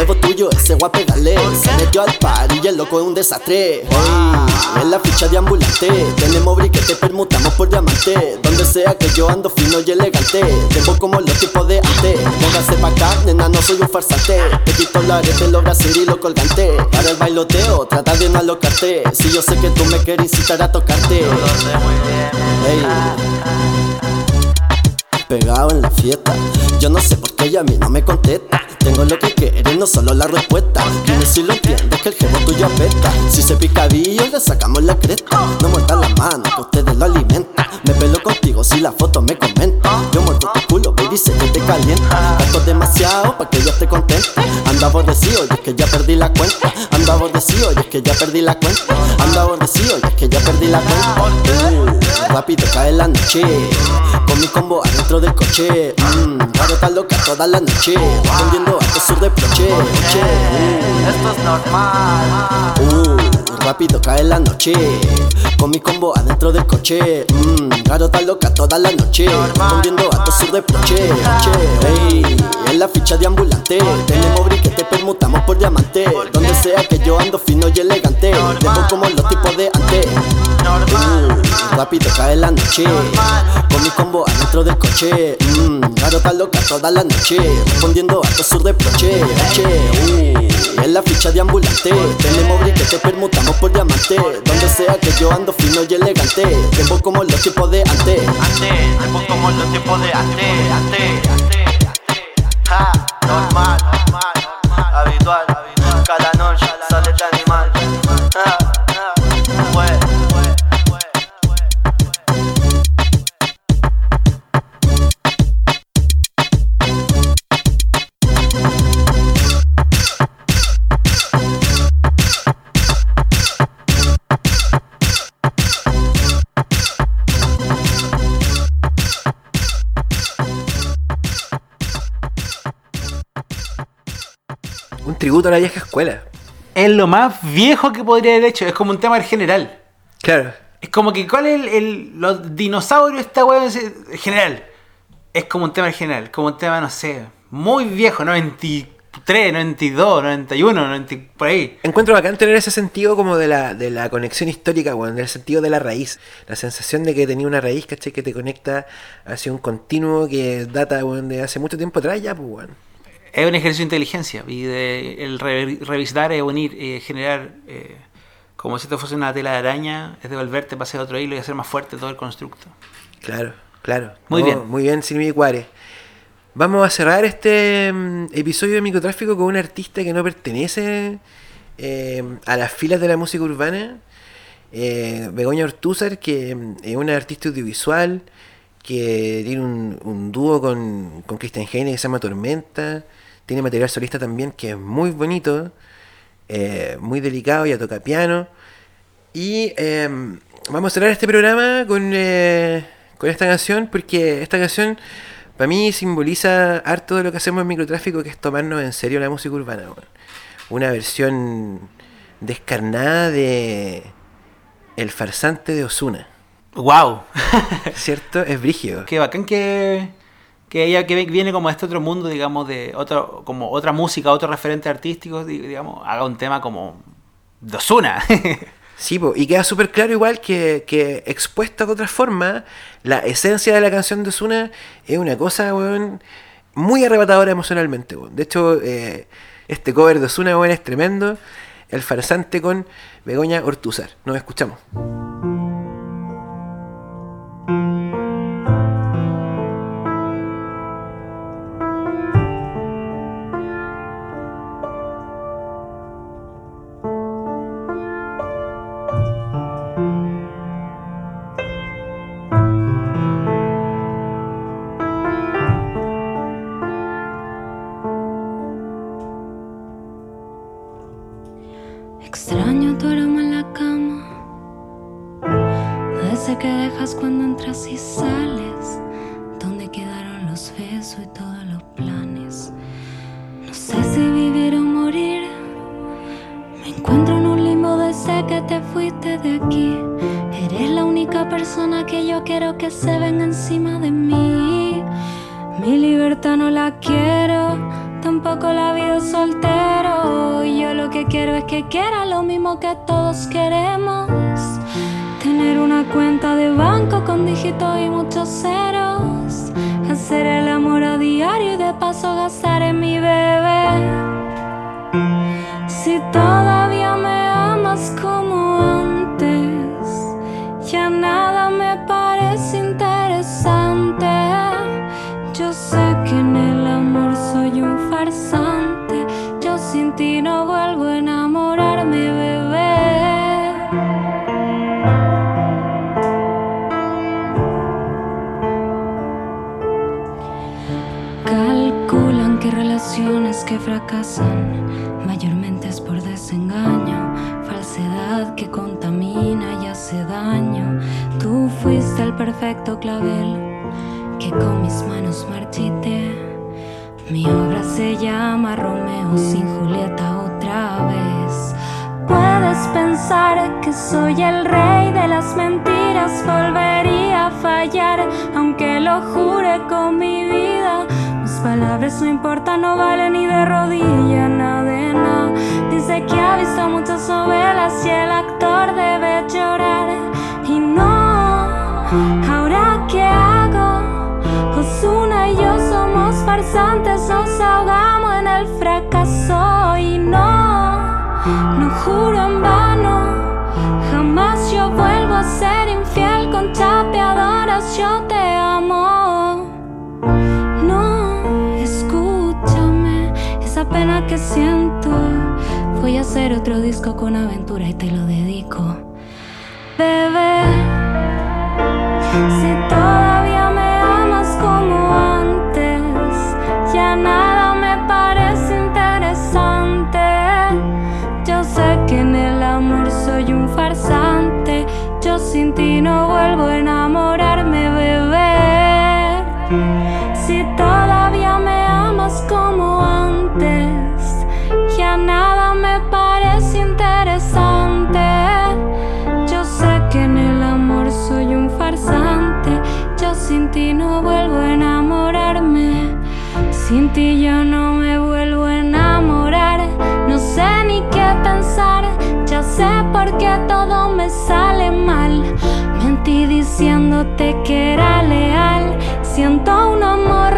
al bebo tuyo, ese a pegarle. Se metió al par y el loco es un desastre. Ey, es la ficha de ambulante. Tenemos briquete, permutamos por diamante. Donde sea que yo ando fino y elegante. Debo como los tipos de antes. Póngase pa' acá, nena, no soy un farsante. Te quito la arete, los brasiles y lo colgante. Para el bailoteo, trata de no alocarte. Si yo sé que tú me quieres incitar a tocarte. Ey. Pegado en la fiesta, Yo no sé por qué ella a mí no me contesta. Tengo lo que quiere, no solo la respuesta. Dime si lo entiendes que el jefe tuyo apesta. Si se picadillo, le sacamos la cresta. No muerdan la mano, que ustedes lo alimentan. Me pelo contigo si la foto me comenta. Sé que te calienta. Gasto demasiado pa' que ella esté contenta. Anda aborrecido y es que ya perdí la cuenta. Anda aborrecido y es que ya perdí la cuenta. Anda aborrecido y es que ya perdí la cuenta. Uh, rápido cae la noche. Con mi combo adentro del coche. Mmm, ahora está loca toda la noche. Respondiendo a tu sur de proche. Esto es normal. Uh, rápido cae la noche. Con mi combo adentro del coche. Mmm, está loca toda la noche. Respondiendo a tu sur de proche. Ey, en la ficha de ambulante. Tenemos briquete, permutamos por diamante. Donde sea que yo ando fino y elegante. Debo como los tipos de antes. Rápido cae la noche. Con mi combo adentro del coche. Mmm, claro, está loca toda la noche. Respondiendo a sur de proche. Che, en la ficha de ambulante. Tenemos briquete, permutamos por diamante. Donde sea que yo ando fino y elegante. Debo como los tipos de antes. Antes, debo como los tipos de antes, antes, antes. Ja, normal, habitual. Tributo a la vieja escuela. Es lo más viejo que podría haber hecho. Es como un tema en general. Claro. Es como que, ¿cuál es el, el- los dinosaurios esta weá? En general. Es como un tema en general. Como un tema, no sé, muy viejo, 93, 92, 91, 90, por ahí. Encuentro bacán tener ese sentido como de la, de la conexión histórica, weón, del sentido de la raíz. La sensación de que tenía una raíz, ¿cachai? Que te conecta hacia un continuo que data, weón, de hace mucho tiempo atrás ya, pues, weón. Es un ejercicio de inteligencia y de el re- revisitar, es unir, eh, generar, eh, como si esto fuese una tela de araña, es devolverte para hacer otro hilo y hacer más fuerte todo el constructo. Claro, claro. Muy bien. Muy bien, Silvia Cuárez. Vamos a cerrar este mm, episodio de microtráfico con un artista que no pertenece eh, a las filas de la música urbana. Eh, Begoña Ortúzar, que mm, es una artista audiovisual, que tiene un, un dúo con, con Christian Heine que se llama Tormenta. Tiene material solista también que es muy bonito, eh, muy delicado, ya toca piano. Y eh, vamos a cerrar este programa con, eh, con esta canción, porque esta canción para mí simboliza harto de lo que hacemos en microtráfico, que es tomarnos en serio la música urbana. weón. Una versión descarnada de El farsante de Osuna. ¡Wow! ¿Cierto? Es brígido. Qué bacán que, que ella que viene como este otro mundo, digamos, de otro, como otra música, otro referente artístico, di- digamos, haga un tema como de Ozuna. Sí, y queda súper claro igual que, que expuesta de otra forma, la esencia de la canción de Osuna es una cosa, weón, muy arrebatadora emocionalmente, weón. De hecho, eh, este cover de Osuna, weón, es tremendo. El farsante con Begoña Ortúzar. Nos escuchamos. Todos queremos. Tener una cuenta de banco con dígitos y muchos ceros. Hacer el amor a diario y de paso gastar en mi bebé. Mayormente es por desengaño, falsedad que contamina y hace daño. Tú fuiste el perfecto clavel que con mis manos marchité. Mi obra se llama Romeo sin Julieta otra vez. Puedes pensar que soy el rey de las mentiras, volvería a fallar, aunque lo jure con mi vida. Palabras no importan, no valen ni de rodilla, nada de nada. Dice que ha visto muchas novelas y el actor debe llorar. Y no, ahora qué hago, Osuna y yo somos farsantes, nos ahogamos en el fracaso y no, no juro en vano, jamás yo vuelvo a ser infiel con chapeadoras, yo te amo. Que siento, voy a hacer otro disco con aventura y te lo dedico. Bebé, si diciéndote que era leal. Siento un amor